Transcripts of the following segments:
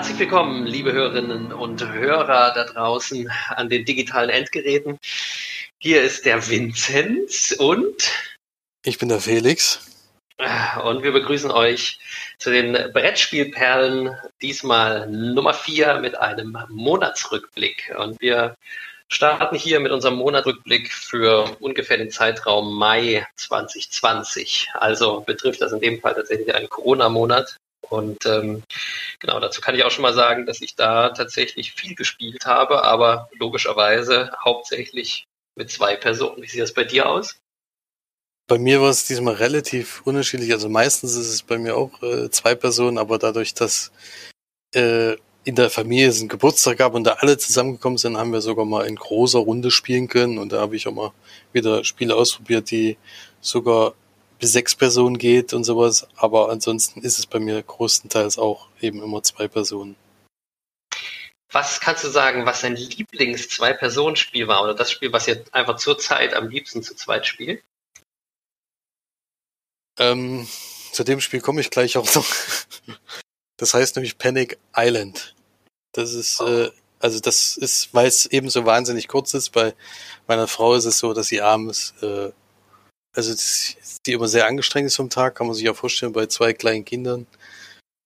Herzlich willkommen, liebe Hörerinnen und Hörer da draußen an den digitalen Endgeräten. Hier ist der Vinzenz und ich bin der Felix. Und wir begrüßen euch zu den Brettspielperlen, diesmal Nummer 4 mit einem Monatsrückblick. Und wir starten hier mit unserem Monatsrückblick für ungefähr den Zeitraum Mai 2020. Also betrifft das in dem Fall tatsächlich einen Corona-Monat. Und ähm, genau, dazu kann ich auch schon mal sagen, dass ich da tatsächlich viel gespielt habe, aber logischerweise hauptsächlich mit zwei Personen. Wie sieht das bei dir aus? Bei mir war es diesmal relativ unterschiedlich. Also meistens ist es bei mir auch äh, zwei Personen, aber dadurch, dass äh, in der Familie es einen Geburtstag gab und da alle zusammengekommen sind, haben wir sogar mal in großer Runde spielen können. Und da habe ich auch mal wieder Spiele ausprobiert, die sogar bis sechs Personen geht und sowas. Aber ansonsten ist es bei mir größtenteils auch eben immer zwei Personen. Was kannst du sagen, was dein Lieblings-Zwei-Personen-Spiel war oder das Spiel, was ihr einfach zurzeit am liebsten zu zweit spielt? Ähm, zu dem Spiel komme ich gleich auch noch. Das heißt nämlich Panic Island. Das ist, oh. äh, also das ist, weil es eben so wahnsinnig kurz ist. Bei meiner Frau ist es so, dass sie abends, äh, also die immer sehr angestrengt ist vom Tag, kann man sich ja vorstellen, bei zwei kleinen Kindern.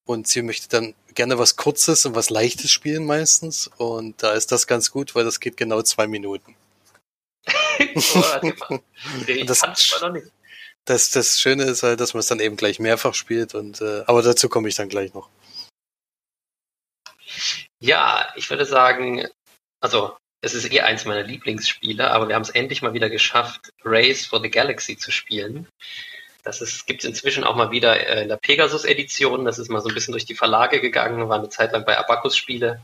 Und sie möchte dann gerne was Kurzes und was Leichtes spielen meistens. Und da ist das ganz gut, weil das geht genau zwei Minuten. oh, das, das, das Schöne ist halt, dass man es dann eben gleich mehrfach spielt. Und äh, aber dazu komme ich dann gleich noch. Ja, ich würde sagen, also es ist eh eins meiner Lieblingsspiele, aber wir haben es endlich mal wieder geschafft, Race for the Galaxy zu spielen. Das gibt es inzwischen auch mal wieder äh, in der Pegasus-Edition. Das ist mal so ein bisschen durch die Verlage gegangen, war eine Zeit lang bei Abacus-Spiele,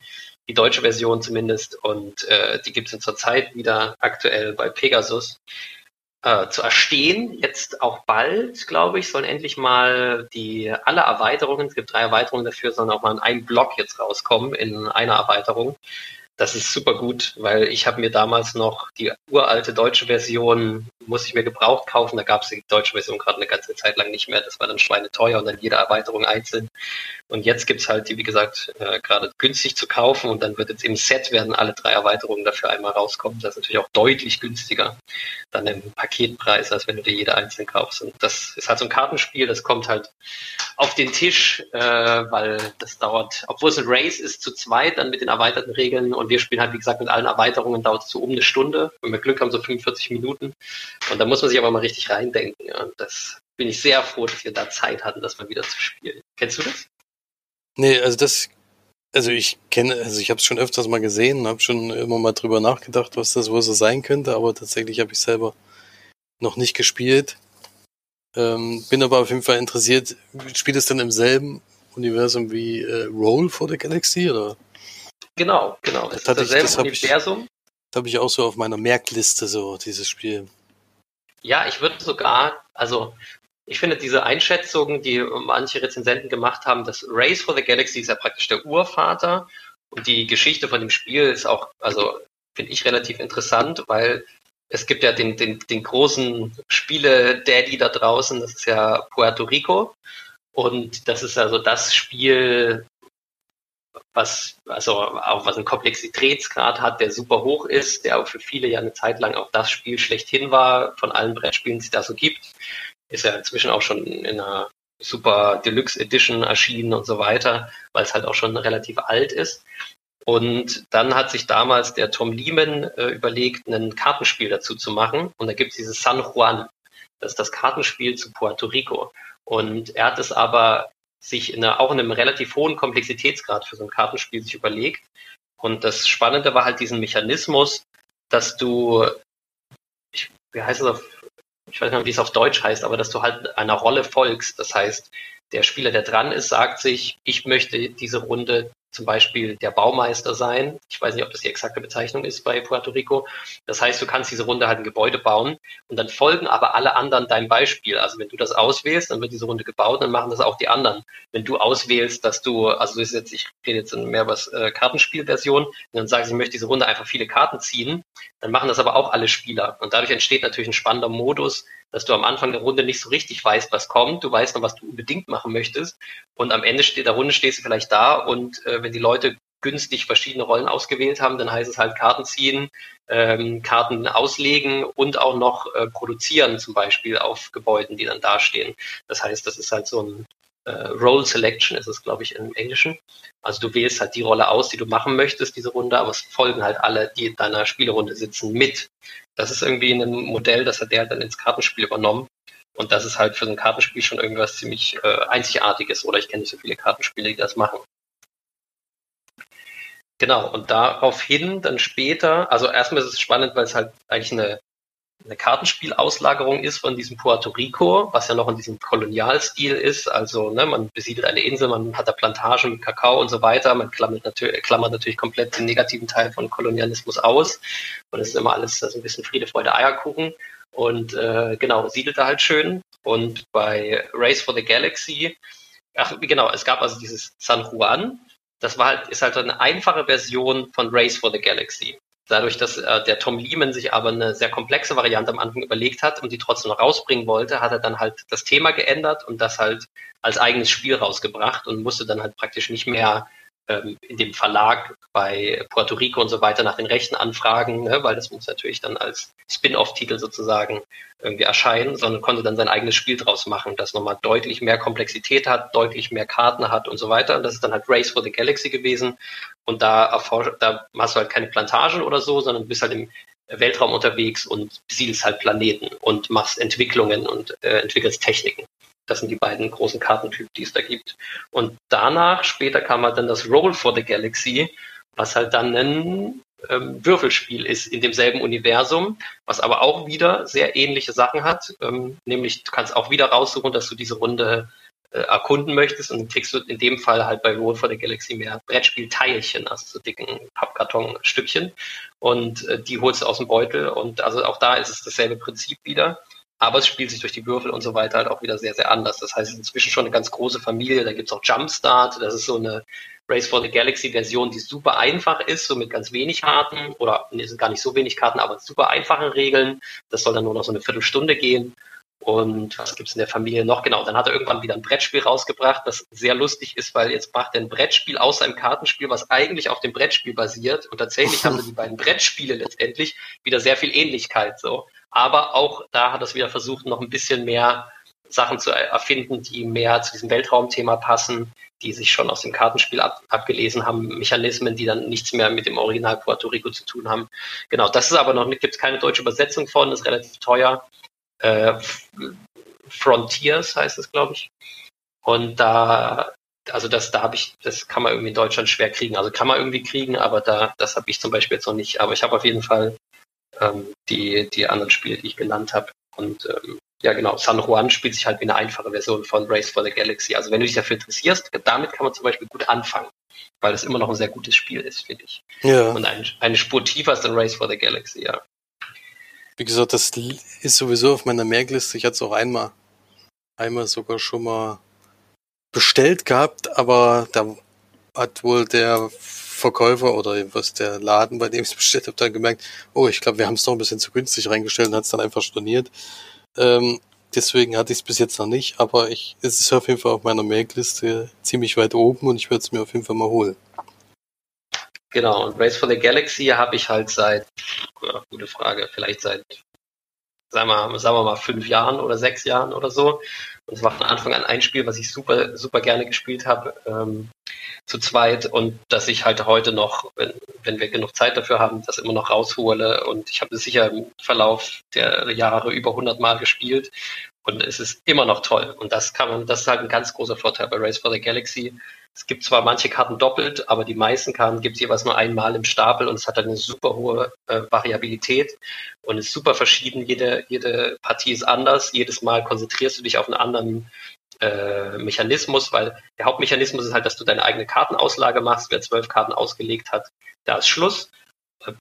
die deutsche Version zumindest. Und äh, die gibt es zur Zeit wieder aktuell bei Pegasus. Äh, zu erstehen, jetzt auch bald, glaube ich, sollen endlich mal die alle Erweiterungen, es gibt drei Erweiterungen dafür, sollen auch mal in einem Block jetzt rauskommen, in einer Erweiterung. Das ist super gut, weil ich habe mir damals noch die uralte deutsche Version, muss ich mir gebraucht kaufen. Da gab es die deutsche Version gerade eine ganze Zeit lang nicht mehr. Das war dann schweineteuer und dann jede Erweiterung einzeln. Und jetzt gibt es halt die, wie gesagt, äh, gerade günstig zu kaufen und dann wird jetzt im Set werden alle drei Erweiterungen dafür einmal rauskommen. Das ist natürlich auch deutlich günstiger dann im Paketpreis, als wenn du dir jede einzeln kaufst. Und das ist halt so ein Kartenspiel, das kommt halt auf den Tisch, äh, weil das dauert, obwohl es ein Race ist, zu zweit, dann mit den erweiterten Regeln und wir spielen halt, wie gesagt, mit allen Erweiterungen dauert es so um eine Stunde. Wenn wir Glück haben, so 45 Minuten. Und da muss man sich aber mal richtig reindenken. Und das bin ich sehr froh, dass wir da Zeit hatten, das mal wieder zu spielen. Kennst du das? Nee, also das, also ich kenne, also ich habe es schon öfters mal gesehen, habe schon immer mal drüber nachgedacht, was das wohl so sein könnte, aber tatsächlich habe ich selber noch nicht gespielt. Ähm, bin aber auf jeden Fall interessiert, spielt es dann im selben Universum wie äh, Roll for the Galaxy oder? Genau, genau. Es das ist dasselbe ich, Universum. Das habe ich auch so auf meiner Merkliste, so dieses Spiel. Ja, ich würde sogar, also ich finde diese Einschätzung, die manche Rezensenten gemacht haben, das Race for the Galaxy ist ja praktisch der Urvater und die Geschichte von dem Spiel ist auch, also finde ich relativ interessant, weil es gibt ja den, den, den großen Spiele-Daddy da draußen, das ist ja Puerto Rico. Und das ist also das Spiel, was, also auch was einen Komplexitätsgrad hat, der super hoch ist, der auch für viele ja eine Zeit lang auch das Spiel schlechthin war, von allen Brettspielen, die es da so gibt. Ist ja inzwischen auch schon in einer Super Deluxe Edition erschienen und so weiter, weil es halt auch schon relativ alt ist. Und dann hat sich damals der Tom Lehman äh, überlegt, ein Kartenspiel dazu zu machen. Und da gibt es dieses San Juan. Das ist das Kartenspiel zu Puerto Rico. Und er hat es aber sich in einer, auch in einem relativ hohen Komplexitätsgrad für so ein Kartenspiel sich überlegt. Und das Spannende war halt diesen Mechanismus, dass du, ich, wie heißt es auf, ich weiß nicht, wie es auf Deutsch heißt, aber dass du halt einer Rolle folgst. Das heißt, der Spieler, der dran ist, sagt sich, ich möchte diese Runde zum Beispiel der Baumeister sein. Ich weiß nicht, ob das die exakte Bezeichnung ist bei Puerto Rico. Das heißt, du kannst diese Runde halt ein Gebäude bauen und dann folgen aber alle anderen deinem Beispiel. Also wenn du das auswählst, dann wird diese Runde gebaut, dann machen das auch die anderen. Wenn du auswählst, dass du, also das ist jetzt, ich rede jetzt in mehr was äh, Kartenspielversion, und dann sagst, ich möchte diese Runde einfach viele Karten ziehen, dann machen das aber auch alle Spieler. Und dadurch entsteht natürlich ein spannender Modus, dass du am Anfang der Runde nicht so richtig weißt, was kommt. Du weißt noch, was du unbedingt machen möchtest. Und am Ende der Runde stehst du vielleicht da und äh, wenn die Leute günstig verschiedene Rollen ausgewählt haben, dann heißt es halt Karten ziehen, ähm, Karten auslegen und auch noch äh, produzieren, zum Beispiel auf Gebäuden, die dann dastehen. Das heißt, das ist halt so ein äh, Role Selection, ist es, glaube ich, im Englischen. Also du wählst halt die Rolle aus, die du machen möchtest, diese Runde, aber es folgen halt alle, die in deiner Spielerunde sitzen, mit. Das ist irgendwie ein Modell, das hat der dann ins Kartenspiel übernommen. Und das ist halt für ein Kartenspiel schon irgendwas ziemlich äh, Einzigartiges. Oder ich kenne nicht so viele Kartenspiele, die das machen. Genau, und daraufhin dann später, also erstmal ist es spannend, weil es halt eigentlich eine, eine Kartenspielauslagerung ist von diesem Puerto Rico, was ja noch in diesem Kolonialstil ist. Also ne, man besiedelt eine Insel, man hat da Plantagen mit Kakao und so weiter. Man klammert natürlich, klammert natürlich komplett den negativen Teil von Kolonialismus aus. Und es ist immer alles also ein bisschen Friede, Freude, Eierkuchen. Und äh, genau, siedelt da halt schön. Und bei Race for the Galaxy, ach genau, es gab also dieses San Juan, das war halt, ist halt eine einfache Version von Race for the Galaxy. Dadurch, dass äh, der Tom Lehman sich aber eine sehr komplexe Variante am Anfang überlegt hat und die trotzdem noch rausbringen wollte, hat er dann halt das Thema geändert und das halt als eigenes Spiel rausgebracht und musste dann halt praktisch nicht mehr ähm, in dem Verlag bei Puerto Rico und so weiter nach den Rechten anfragen, ne, weil das muss natürlich dann als Spin-off-Titel sozusagen irgendwie erscheinen, sondern konnte dann sein eigenes Spiel draus machen, das nochmal deutlich mehr Komplexität hat, deutlich mehr Karten hat und so weiter. Und das ist dann halt Race for the Galaxy gewesen. Und da, erforsch, da hast du halt keine Plantagen oder so, sondern bist halt im Weltraum unterwegs und besiedelst halt Planeten und machst Entwicklungen und äh, entwickelst Techniken. Das sind die beiden großen Kartentypen, die es da gibt. Und danach, später kam halt dann das Roll for the Galaxy, was halt dann ein ähm, Würfelspiel ist in demselben Universum, was aber auch wieder sehr ähnliche Sachen hat. Ähm, nämlich du kannst auch wieder raussuchen, dass du diese Runde äh, erkunden möchtest und dann kriegst du in dem Fall halt bei Roll for the Galaxy mehr Brettspielteilchen, also so dicken Pappkartonstückchen und äh, die holst du aus dem Beutel und also auch da ist es dasselbe Prinzip wieder aber es spielt sich durch die Würfel und so weiter halt auch wieder sehr, sehr anders. Das heißt, inzwischen schon eine ganz große Familie. Da gibt's auch Jumpstart. Das ist so eine Race for the Galaxy Version, die super einfach ist, so mit ganz wenig Karten. Oder nee, sind gar nicht so wenig Karten, aber super einfache Regeln. Das soll dann nur noch so eine Viertelstunde gehen. Und was gibt's in der Familie noch? Genau, dann hat er irgendwann wieder ein Brettspiel rausgebracht, das sehr lustig ist, weil jetzt macht er ein Brettspiel aus einem Kartenspiel, was eigentlich auf dem Brettspiel basiert. Und tatsächlich haben die beiden Brettspiele letztendlich wieder sehr viel Ähnlichkeit. So. Aber auch da hat es wieder versucht, noch ein bisschen mehr Sachen zu erfinden, die mehr zu diesem Weltraumthema passen, die sich schon aus dem Kartenspiel ab, abgelesen haben, Mechanismen, die dann nichts mehr mit dem Original Puerto Rico zu tun haben. Genau, das ist aber noch nicht, gibt es keine deutsche Übersetzung von, ist relativ teuer. Äh, Frontiers heißt es, glaube ich. Und da, also das, da habe ich, das kann man irgendwie in Deutschland schwer kriegen. Also kann man irgendwie kriegen, aber da, das habe ich zum Beispiel jetzt noch nicht. Aber ich habe auf jeden Fall ähm, die, die anderen Spiele, die ich genannt habe. Und ähm, ja, genau, San Juan spielt sich halt wie eine einfache Version von Race for the Galaxy. Also wenn du dich dafür interessierst, damit kann man zum Beispiel gut anfangen, weil das immer noch ein sehr gutes Spiel ist, finde ich. Ja. Und ein, eine Spur tiefer ist dann Race for the Galaxy, ja. Wie gesagt, das ist sowieso auf meiner Merkliste. Ich hatte es auch einmal, einmal sogar schon mal bestellt gehabt, aber da hat wohl der Verkäufer oder was der Laden, bei dem ich es bestellt habe, dann gemerkt, oh, ich glaube, wir haben es doch ein bisschen zu günstig reingestellt und hat es dann einfach storniert. Ähm, deswegen hatte ich es bis jetzt noch nicht, aber ich, es ist auf jeden Fall auf meiner Merkliste ziemlich weit oben und ich werde es mir auf jeden Fall mal holen. Genau, und Race for the Galaxy habe ich halt seit, ja, gute Frage, vielleicht seit, sagen wir, sagen wir mal, fünf Jahren oder sechs Jahren oder so. Und es war von Anfang an ein Spiel, was ich super, super gerne gespielt habe. Ähm, zu zweit und dass ich halt heute noch, wenn, wenn wir genug Zeit dafür haben, das immer noch raushole und ich habe es sicher im Verlauf der Jahre über 100 Mal gespielt und es ist immer noch toll und das kann man, das ist halt ein ganz großer Vorteil bei Race for the Galaxy. Es gibt zwar manche Karten doppelt, aber die meisten Karten gibt es jeweils nur einmal im Stapel und es hat eine super hohe äh, Variabilität und ist super verschieden. Jede, jede Partie ist anders. Jedes Mal konzentrierst du dich auf einen anderen äh, Mechanismus, weil der Hauptmechanismus ist halt, dass du deine eigene Kartenauslage machst. Wer zwölf Karten ausgelegt hat, da ist Schluss.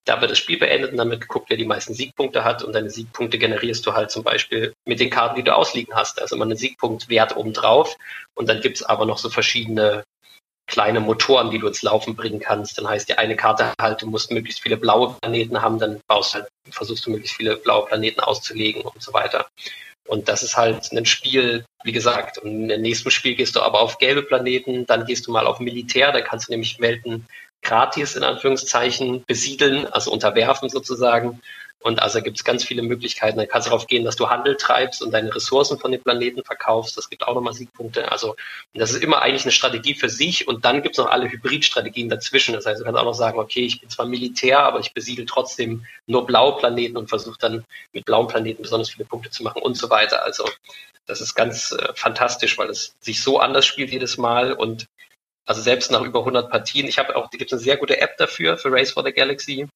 Da wird das Spiel beendet und dann wird geguckt, wer die meisten Siegpunkte hat. Und deine Siegpunkte generierst du halt zum Beispiel mit den Karten, die du ausliegen hast. Da ist immer ein Siegpunktwert obendrauf. Und dann gibt's aber noch so verschiedene kleine Motoren, die du ins Laufen bringen kannst. Dann heißt die eine Karte halt, du musst möglichst viele blaue Planeten haben, dann baust halt, versuchst du möglichst viele blaue Planeten auszulegen und so weiter. Und das ist halt ein Spiel, wie gesagt, und im nächsten Spiel gehst du aber auf gelbe Planeten, dann gehst du mal auf Militär, da kannst du nämlich Welten gratis in Anführungszeichen besiedeln, also unterwerfen sozusagen. Und also gibt es ganz viele Möglichkeiten. Da kannst du darauf gehen, dass du Handel treibst und deine Ressourcen von den Planeten verkaufst. Das gibt auch nochmal Siegpunkte. Also das ist immer eigentlich eine Strategie für sich. Und dann gibt es noch alle Hybridstrategien dazwischen. Das heißt, du kannst auch noch sagen, okay, ich bin zwar Militär, aber ich besiedel trotzdem nur blaue Planeten und versuche dann mit blauen Planeten besonders viele Punkte zu machen und so weiter. Also das ist ganz äh, fantastisch, weil es sich so anders spielt jedes Mal und also selbst nach über 100 Partien. Ich habe auch, gibt es eine sehr gute App dafür, für Race for the Galaxy.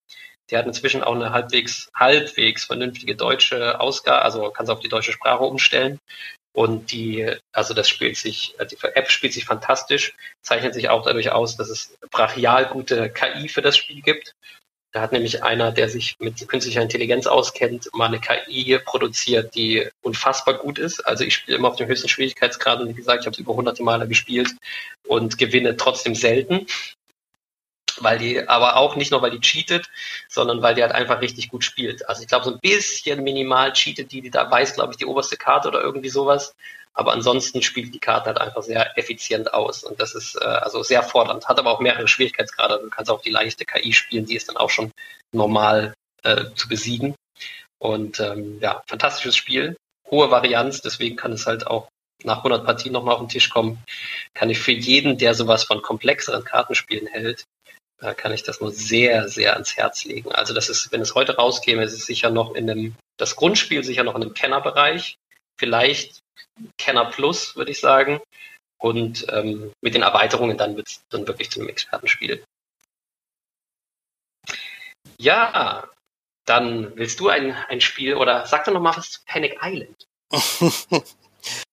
Die hat inzwischen auch eine halbwegs, halbwegs vernünftige deutsche Ausgabe, also kannst auf die deutsche Sprache umstellen. Und die, also das spielt sich, die App spielt sich fantastisch, zeichnet sich auch dadurch aus, dass es brachial gute KI für das Spiel gibt. Da hat nämlich einer, der sich mit künstlicher Intelligenz auskennt, mal eine KI produziert, die unfassbar gut ist. Also ich spiele immer auf den höchsten Schwierigkeitsgraden. Wie gesagt, ich habe es über hunderte Male gespielt und gewinne trotzdem selten weil die, aber auch nicht nur, weil die cheatet, sondern weil die halt einfach richtig gut spielt. Also ich glaube, so ein bisschen minimal cheatet die, die da weiß, glaube ich, die oberste Karte oder irgendwie sowas. Aber ansonsten spielt die Karte halt einfach sehr effizient aus. Und das ist äh, also sehr fordernd. Hat aber auch mehrere Schwierigkeitsgrade. Du kannst auch die leichte KI spielen, die ist dann auch schon normal äh, zu besiegen. Und ähm, ja, fantastisches Spiel. Hohe Varianz, deswegen kann es halt auch nach 100 Partien nochmal auf den Tisch kommen. Kann ich für jeden, der sowas von komplexeren Kartenspielen hält, da kann ich das nur sehr, sehr ans Herz legen. Also das ist, wenn es heute rauskäme, ist es sicher noch in einem, das Grundspiel sicher noch in einem Kennerbereich. Vielleicht Kenner Plus, würde ich sagen. Und ähm, mit den Erweiterungen dann wird es dann wirklich zu einem Expertenspiel. Ja, dann willst du ein, ein Spiel oder sag doch noch mal was zu Panic Island.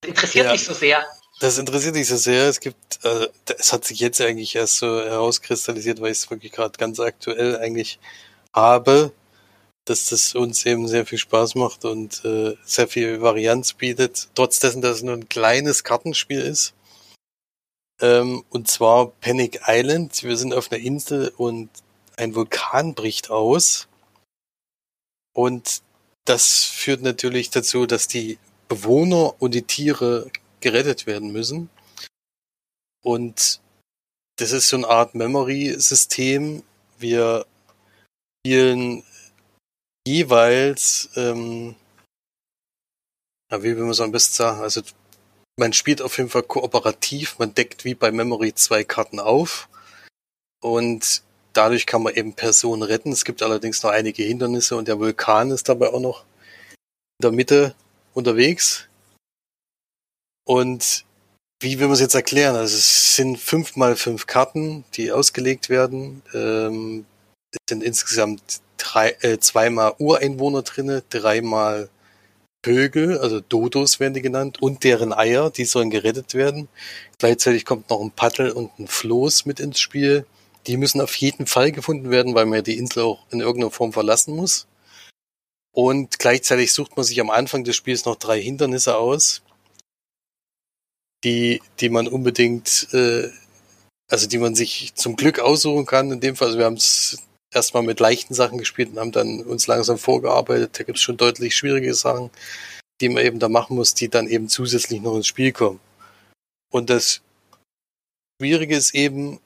interessiert ja. mich so sehr. Das interessiert mich so sehr. Es gibt, äh, es hat sich jetzt eigentlich erst so herauskristallisiert, weil ich es wirklich gerade ganz aktuell eigentlich habe, dass das uns eben sehr viel Spaß macht und äh, sehr viel Varianz bietet, trotz dessen, dass es nur ein kleines Kartenspiel ist. Ähm, und zwar Panic Island. Wir sind auf einer Insel und ein Vulkan bricht aus. Und das führt natürlich dazu, dass die Bewohner und die Tiere gerettet werden müssen. Und das ist so eine Art Memory-System. Wir spielen jeweils, ähm, ja, wie will man es am besten sagen, also man spielt auf jeden Fall kooperativ, man deckt wie bei Memory zwei Karten auf und dadurch kann man eben Personen retten. Es gibt allerdings noch einige Hindernisse und der Vulkan ist dabei auch noch in der Mitte unterwegs. Und wie will man es jetzt erklären? Also es sind fünf mal fünf Karten, die ausgelegt werden. Ähm, es sind insgesamt drei, äh, zweimal Ureinwohner drinne, dreimal Vögel, also Dodos werden die genannt, und deren Eier, die sollen gerettet werden. Gleichzeitig kommt noch ein Paddel und ein Floß mit ins Spiel. Die müssen auf jeden Fall gefunden werden, weil man ja die Insel auch in irgendeiner Form verlassen muss. Und gleichzeitig sucht man sich am Anfang des Spiels noch drei Hindernisse aus, die, die man unbedingt, äh, also die man sich zum Glück aussuchen kann. In dem Fall, also wir haben es erstmal mit leichten Sachen gespielt und haben dann uns langsam vorgearbeitet. Da gibt es schon deutlich schwierige Sachen, die man eben da machen muss, die dann eben zusätzlich noch ins Spiel kommen. Und das Schwierige ist eben,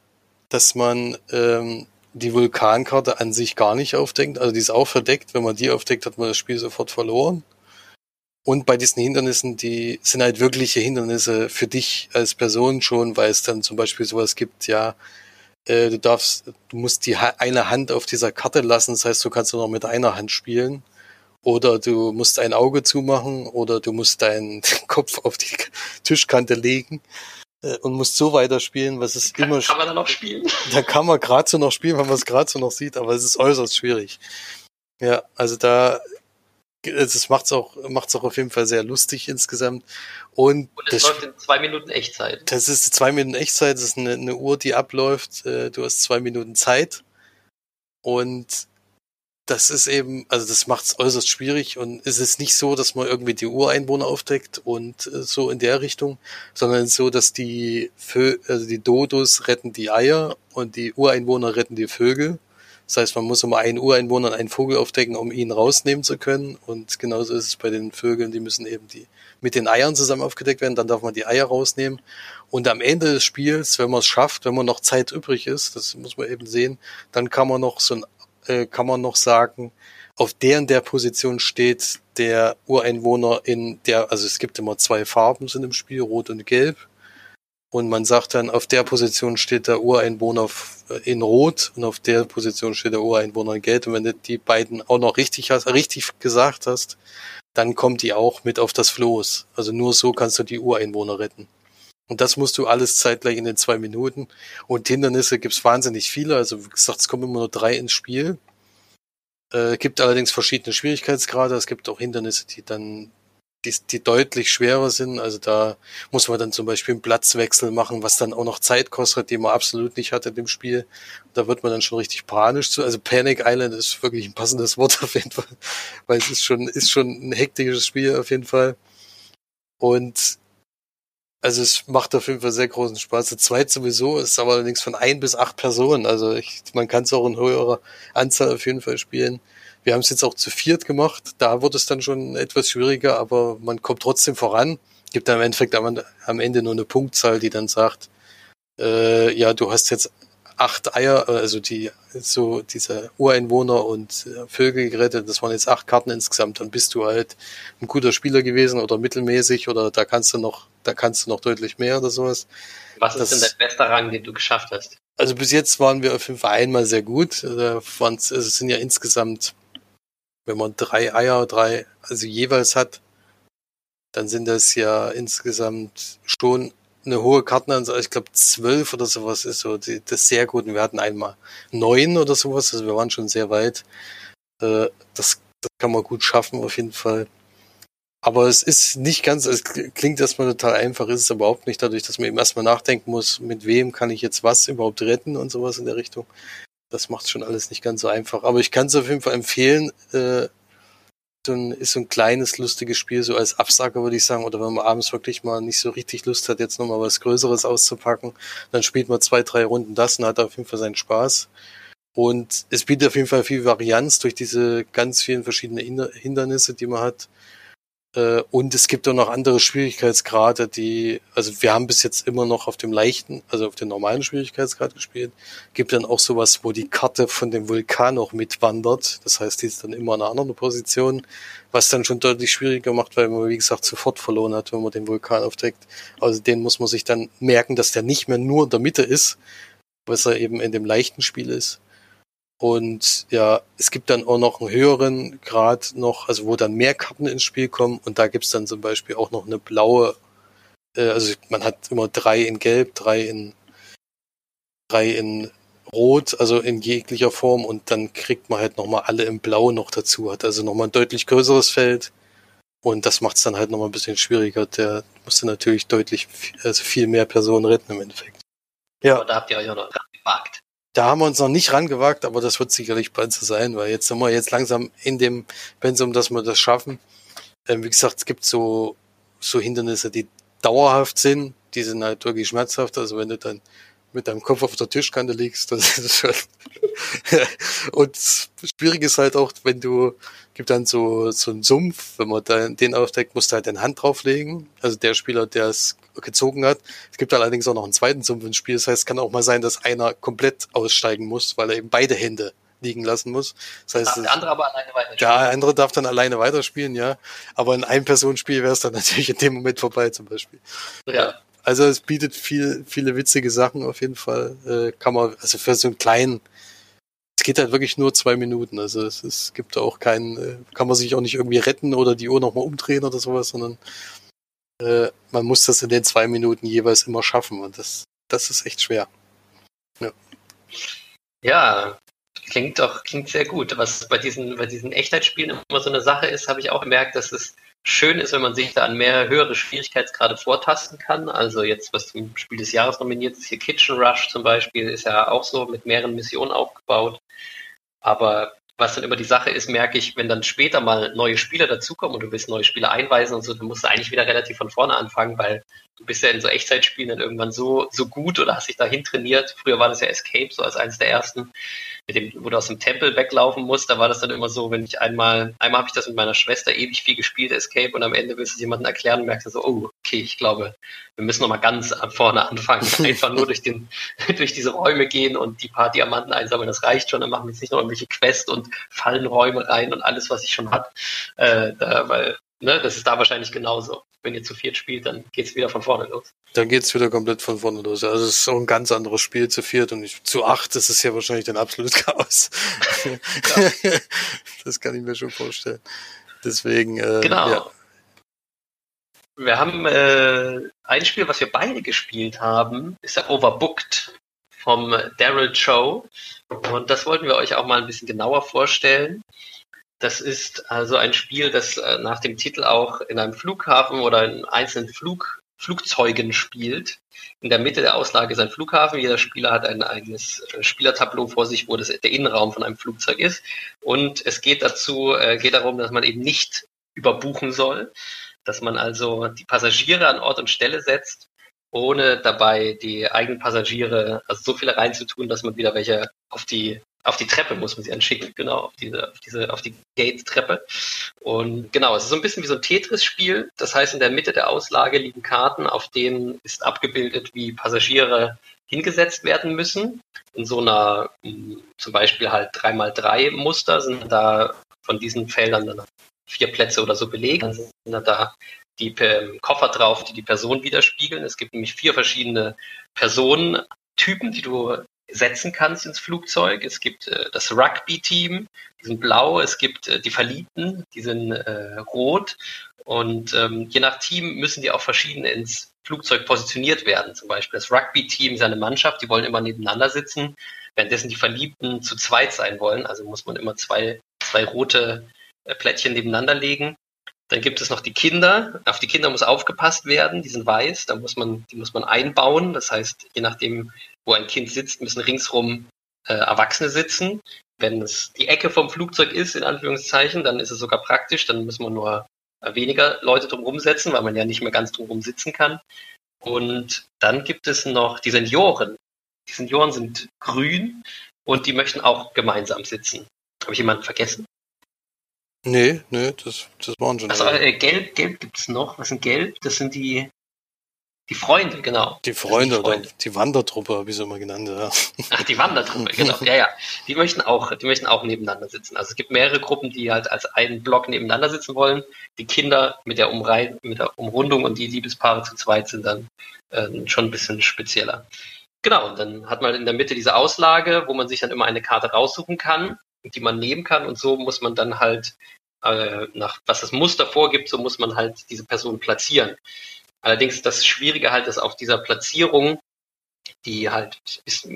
dass man ähm, die Vulkankarte an sich gar nicht aufdeckt. Also die ist auch verdeckt. Wenn man die aufdeckt, hat man das Spiel sofort verloren. Und bei diesen Hindernissen, die sind halt wirkliche Hindernisse für dich als Person schon, weil es dann zum Beispiel sowas gibt, ja, äh, du darfst, du musst die ha eine Hand auf dieser Karte lassen, das heißt, du kannst nur noch mit einer Hand spielen. Oder du musst ein Auge zumachen oder du musst deinen Kopf auf die Tischkante legen äh, und musst so weiterspielen, was es kann, immer. Kann man dann noch spielen? Da kann man gerade so noch spielen, wenn man es gerade so noch sieht, aber es ist äußerst schwierig. Ja, also da das macht's auch, macht's auch auf jeden Fall sehr lustig insgesamt. Und, und es läuft in zwei Minuten Echtzeit. Das ist zwei Minuten Echtzeit, das ist eine, eine Uhr, die abläuft. Äh, du hast zwei Minuten Zeit. Und das ist eben, also das macht es äußerst schwierig und es ist nicht so, dass man irgendwie die Ureinwohner aufdeckt und äh, so in der Richtung, sondern so, dass die Vö also die Dodos retten die Eier und die Ureinwohner retten die Vögel. Das heißt, man muss immer einen Ureinwohner und einen Vogel aufdecken, um ihn rausnehmen zu können. Und genauso ist es bei den Vögeln, die müssen eben die mit den Eiern zusammen aufgedeckt werden, dann darf man die Eier rausnehmen. Und am Ende des Spiels, wenn man es schafft, wenn man noch Zeit übrig ist, das muss man eben sehen, dann kann man noch so ein äh, kann man noch sagen, auf der in der Position steht der Ureinwohner in der, also es gibt immer zwei Farben sind im Spiel, rot und gelb. Und man sagt dann, auf der Position steht der Ureinwohner in Rot und auf der Position steht der Ureinwohner in Gelb. Und wenn du die beiden auch noch richtig hast, richtig gesagt hast, dann kommt die auch mit auf das Floß. Also nur so kannst du die Ureinwohner retten. Und das musst du alles zeitgleich in den zwei Minuten. Und Hindernisse gibt's wahnsinnig viele. Also wie gesagt, es kommen immer nur drei ins Spiel. Äh, gibt allerdings verschiedene Schwierigkeitsgrade. Es gibt auch Hindernisse, die dann die, die deutlich schwerer sind. Also da muss man dann zum Beispiel einen Platzwechsel machen, was dann auch noch Zeit kostet, die man absolut nicht hat in dem Spiel. Da wird man dann schon richtig panisch zu. Also Panic Island ist wirklich ein passendes Wort auf jeden Fall, weil es ist schon, ist schon ein hektisches Spiel auf jeden Fall. Und also es macht auf jeden Fall sehr großen Spaß. Der zweit sowieso ist aber allerdings von ein bis acht Personen. Also ich, man kann es auch in höherer Anzahl auf jeden Fall spielen. Wir haben es jetzt auch zu viert gemacht. Da wird es dann schon etwas schwieriger, aber man kommt trotzdem voran. Gibt dann im Endeffekt am, Ende nur eine Punktzahl, die dann sagt, äh, ja, du hast jetzt acht Eier, also die so diese Ureinwohner und äh, Vögel gerettet, das waren jetzt acht Karten insgesamt, dann bist du halt ein guter Spieler gewesen oder mittelmäßig oder da kannst du noch, da kannst du noch deutlich mehr oder sowas. Was ist das, denn der beste Rang, den du geschafft hast? Also bis jetzt waren wir auf jeden Fall einmal sehr gut. Da also es sind ja insgesamt, wenn man drei Eier, drei, also jeweils hat, dann sind das ja insgesamt schon eine hohe Kartenanzahl, ich glaube zwölf oder sowas ist so die, das sehr gut. Und wir hatten einmal neun oder sowas, also wir waren schon sehr weit. Äh, das, das kann man gut schaffen auf jeden Fall. Aber es ist nicht ganz, es klingt erstmal total einfach, ist es überhaupt nicht, dadurch, dass man eben erstmal nachdenken muss, mit wem kann ich jetzt was überhaupt retten und sowas in der Richtung. Das macht schon alles nicht ganz so einfach. Aber ich kann es auf jeden Fall empfehlen, äh, so ist so ein kleines, lustiges Spiel, so als Absager würde ich sagen, oder wenn man abends wirklich mal nicht so richtig Lust hat, jetzt nochmal was Größeres auszupacken, dann spielt man zwei, drei Runden das und hat auf jeden Fall seinen Spaß. Und es bietet auf jeden Fall viel Varianz durch diese ganz vielen verschiedenen Hindernisse, die man hat. Äh, und es gibt auch noch andere Schwierigkeitsgrade, die, also wir haben bis jetzt immer noch auf dem leichten, also auf dem normalen Schwierigkeitsgrad gespielt. Gibt dann auch sowas, wo die Karte von dem Vulkan auch mitwandert. Das heißt, die ist dann immer in einer anderen Position, was dann schon deutlich schwieriger macht, weil man, wie gesagt, sofort verloren hat, wenn man den Vulkan aufdeckt. Also den muss man sich dann merken, dass der nicht mehr nur in der Mitte ist, was er eben in dem leichten Spiel ist. Und ja, es gibt dann auch noch einen höheren Grad noch, also wo dann mehr Karten ins Spiel kommen und da gibt's dann zum Beispiel auch noch eine blaue, äh, also man hat immer drei in Gelb, drei in drei in Rot, also in jeglicher Form und dann kriegt man halt nochmal alle im Blau noch dazu, hat also nochmal ein deutlich größeres Feld und das macht's dann halt nochmal ein bisschen schwieriger. Der musste natürlich deutlich, also viel mehr Personen retten im Endeffekt. Ja. Aber da habt ihr euch auch noch dran gewagt. Da haben wir uns noch nicht rangewagt, aber das wird sicherlich bald so sein, weil jetzt sind wir jetzt langsam in dem Pensum, dass wir das schaffen. Ähm, wie gesagt, es gibt so, so Hindernisse, die dauerhaft sind, die sind halt wirklich schmerzhaft. Also wenn du dann mit deinem Kopf auf der Tischkante liegst, das ist schon. und schwierig ist halt auch, wenn du, gibt dann so, so einen Sumpf, wenn man da, den aufdeckt, musst du halt deine Hand drauflegen. Also der Spieler, der es gezogen hat. Es gibt allerdings auch noch einen zweiten Sumpf im Spiel. Das heißt, es kann auch mal sein, dass einer komplett aussteigen muss, weil er eben beide Hände liegen lassen muss. Das heißt, der andere aber alleine weiterspielen. Der andere darf dann alleine weiterspielen, ja. Aber in einem Personenspiel wäre es dann natürlich in dem Moment vorbei, zum Beispiel. Ja. Also es bietet viel, viele witzige Sachen auf jeden Fall. Äh, kann man, also für so einen kleinen, geht halt wirklich nur zwei Minuten. Also es, es gibt auch keinen, äh, kann man sich auch nicht irgendwie retten oder die Uhr nochmal umdrehen oder sowas, sondern äh, man muss das in den zwei Minuten jeweils immer schaffen und das, das ist echt schwer. Ja. ja, klingt doch, klingt sehr gut. Was bei diesen, bei diesen Echtheitsspielen immer so eine Sache ist, habe ich auch gemerkt, dass es schön ist, wenn man sich da an mehr höhere Schwierigkeitsgrade vortasten kann. Also jetzt, was zum Spiel des Jahres nominiert ist, hier Kitchen Rush zum Beispiel, ist ja auch so mit mehreren Missionen aufgebaut. Aber was dann immer die Sache ist, merke ich, wenn dann später mal neue Spieler dazukommen und du willst neue Spieler einweisen und so, dann musst du eigentlich wieder relativ von vorne anfangen, weil du bist ja in so Echtzeitspielen dann irgendwann so, so gut oder hast dich dahin trainiert. Früher war das ja Escape, so als eines der ersten mit dem, wo du aus dem Tempel weglaufen musst, da war das dann immer so, wenn ich einmal, einmal habe ich das mit meiner Schwester ewig viel gespielt, Escape, und am Ende willst du es jemandem erklären und merkst du so, oh, okay, ich glaube, wir müssen nochmal ganz vorne anfangen. Einfach nur durch den, durch diese Räume gehen und die paar Diamanten einsammeln, das reicht schon, dann machen wir jetzt nicht noch irgendwelche Quest und Fallenräume rein und alles, was ich schon hab, äh, da, weil Ne, das ist da wahrscheinlich genauso. Wenn ihr zu viert spielt, dann geht es wieder von vorne los. Dann geht es wieder komplett von vorne los. Also es ist so ein ganz anderes Spiel zu viert und ich, zu acht ist es ja wahrscheinlich ein absolutes Chaos. das kann ich mir schon vorstellen. Deswegen, äh, genau. Ja. Wir haben äh, ein Spiel, was wir beide gespielt haben, ist ja Overbooked vom Daryl Cho. Und das wollten wir euch auch mal ein bisschen genauer vorstellen. Das ist also ein Spiel, das äh, nach dem Titel auch in einem Flughafen oder in einzelnen Flug, Flugzeugen spielt. In der Mitte der Auslage ist ein Flughafen. Jeder Spieler hat ein eigenes äh, Spielertableau vor sich, wo das der Innenraum von einem Flugzeug ist. Und es geht dazu, äh, geht darum, dass man eben nicht überbuchen soll, dass man also die Passagiere an Ort und Stelle setzt, ohne dabei die eigenen Passagiere, also so viele reinzutun, dass man wieder welche auf die auf die Treppe muss man sie anschicken, genau, auf diese, auf diese, auf die Gate-Treppe. Und genau, es ist so ein bisschen wie so ein Tetris-Spiel. Das heißt, in der Mitte der Auslage liegen Karten, auf denen ist abgebildet, wie Passagiere hingesetzt werden müssen. In so einer, hm, zum Beispiel halt 3x3 Muster sind da von diesen Feldern dann vier Plätze oder so belegt. Dann sind da die Koffer drauf, die die Person widerspiegeln. Es gibt nämlich vier verschiedene Personentypen, die du setzen kannst ins Flugzeug. Es gibt äh, das Rugby-Team, die sind blau. Es gibt äh, die Verliebten, die sind äh, rot. Und ähm, je nach Team müssen die auch verschieden ins Flugzeug positioniert werden. Zum Beispiel das Rugby-Team, seine Mannschaft, die wollen immer nebeneinander sitzen, währenddessen die Verliebten zu zweit sein wollen. Also muss man immer zwei, zwei rote äh, Plättchen nebeneinander legen. Dann gibt es noch die Kinder. Auf die Kinder muss aufgepasst werden. Die sind weiß. Da muss man, die muss man einbauen. Das heißt, je nachdem, wo ein Kind sitzt, müssen ringsrum äh, Erwachsene sitzen. Wenn es die Ecke vom Flugzeug ist, in Anführungszeichen, dann ist es sogar praktisch. Dann müssen wir nur äh, weniger Leute drumherum setzen, weil man ja nicht mehr ganz drumherum sitzen kann. Und dann gibt es noch die Senioren. Die Senioren sind grün und die möchten auch gemeinsam sitzen. Habe ich jemanden vergessen? Nee, nee, das, das waren schon. Also äh, gelb, gelb gibt es noch. Was sind gelb? Das sind die die Freunde, genau. Die Freunde, die, Freunde. oder die Wandertruppe, ich sie immer genannt, ja. Ach, die Wandertruppe, genau. Ja, ja. Die möchten auch, die möchten auch nebeneinander sitzen. Also es gibt mehrere Gruppen, die halt als einen Block nebeneinander sitzen wollen. Die Kinder mit der, Umrei mit der Umrundung und die Liebespaare zu zweit sind dann äh, schon ein bisschen spezieller. Genau, und dann hat man in der Mitte diese Auslage, wo man sich dann immer eine Karte raussuchen kann, die man nehmen kann. Und so muss man dann halt äh, nach was das Muster vorgibt, so muss man halt diese Person platzieren. Allerdings das Schwierige halt ist auf dieser Platzierung, die halt ist,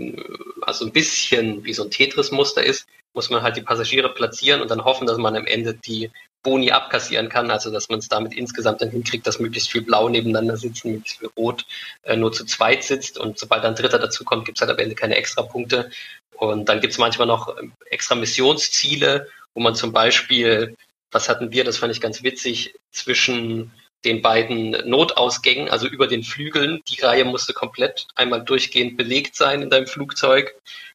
also ein bisschen wie so ein Tetris-Muster ist, muss man halt die Passagiere platzieren und dann hoffen, dass man am Ende die Boni abkassieren kann, also dass man es damit insgesamt dann hinkriegt, dass möglichst viel Blau nebeneinander sitzen, möglichst viel Rot äh, nur zu zweit sitzt und sobald dann Dritter dazukommt, gibt es halt am Ende keine extra Punkte. Und dann gibt es manchmal noch ähm, extra Missionsziele, wo man zum Beispiel, was hatten wir, das fand ich ganz witzig, zwischen den beiden Notausgängen, also über den Flügeln. Die Reihe musste komplett einmal durchgehend belegt sein in deinem Flugzeug.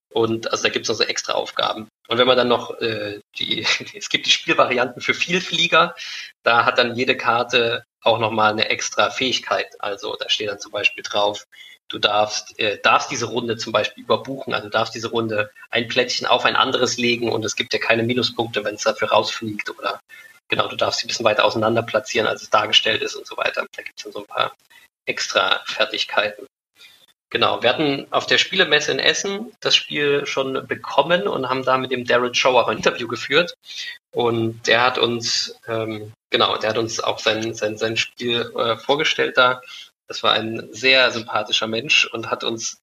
Und also da gibt es noch so extra Aufgaben. Und wenn man dann noch äh, die, es gibt die Spielvarianten für Vielflieger, da hat dann jede Karte auch nochmal eine extra Fähigkeit. Also da steht dann zum Beispiel drauf, du darfst, äh, darfst diese Runde zum Beispiel überbuchen, also darfst diese Runde ein Plättchen auf ein anderes legen und es gibt ja keine Minuspunkte, wenn es dafür rausfliegt oder genau, du darfst sie ein bisschen weiter auseinander platzieren, als es dargestellt ist und so weiter. Da gibt es dann so ein paar extra Fertigkeiten. Genau, wir hatten auf der Spielemesse in Essen das Spiel schon bekommen und haben da mit dem Daryl Show auch ein Interview geführt. Und der hat uns, ähm, genau, der hat uns auch sein, sein, sein Spiel äh, vorgestellt da. Das war ein sehr sympathischer Mensch und hat uns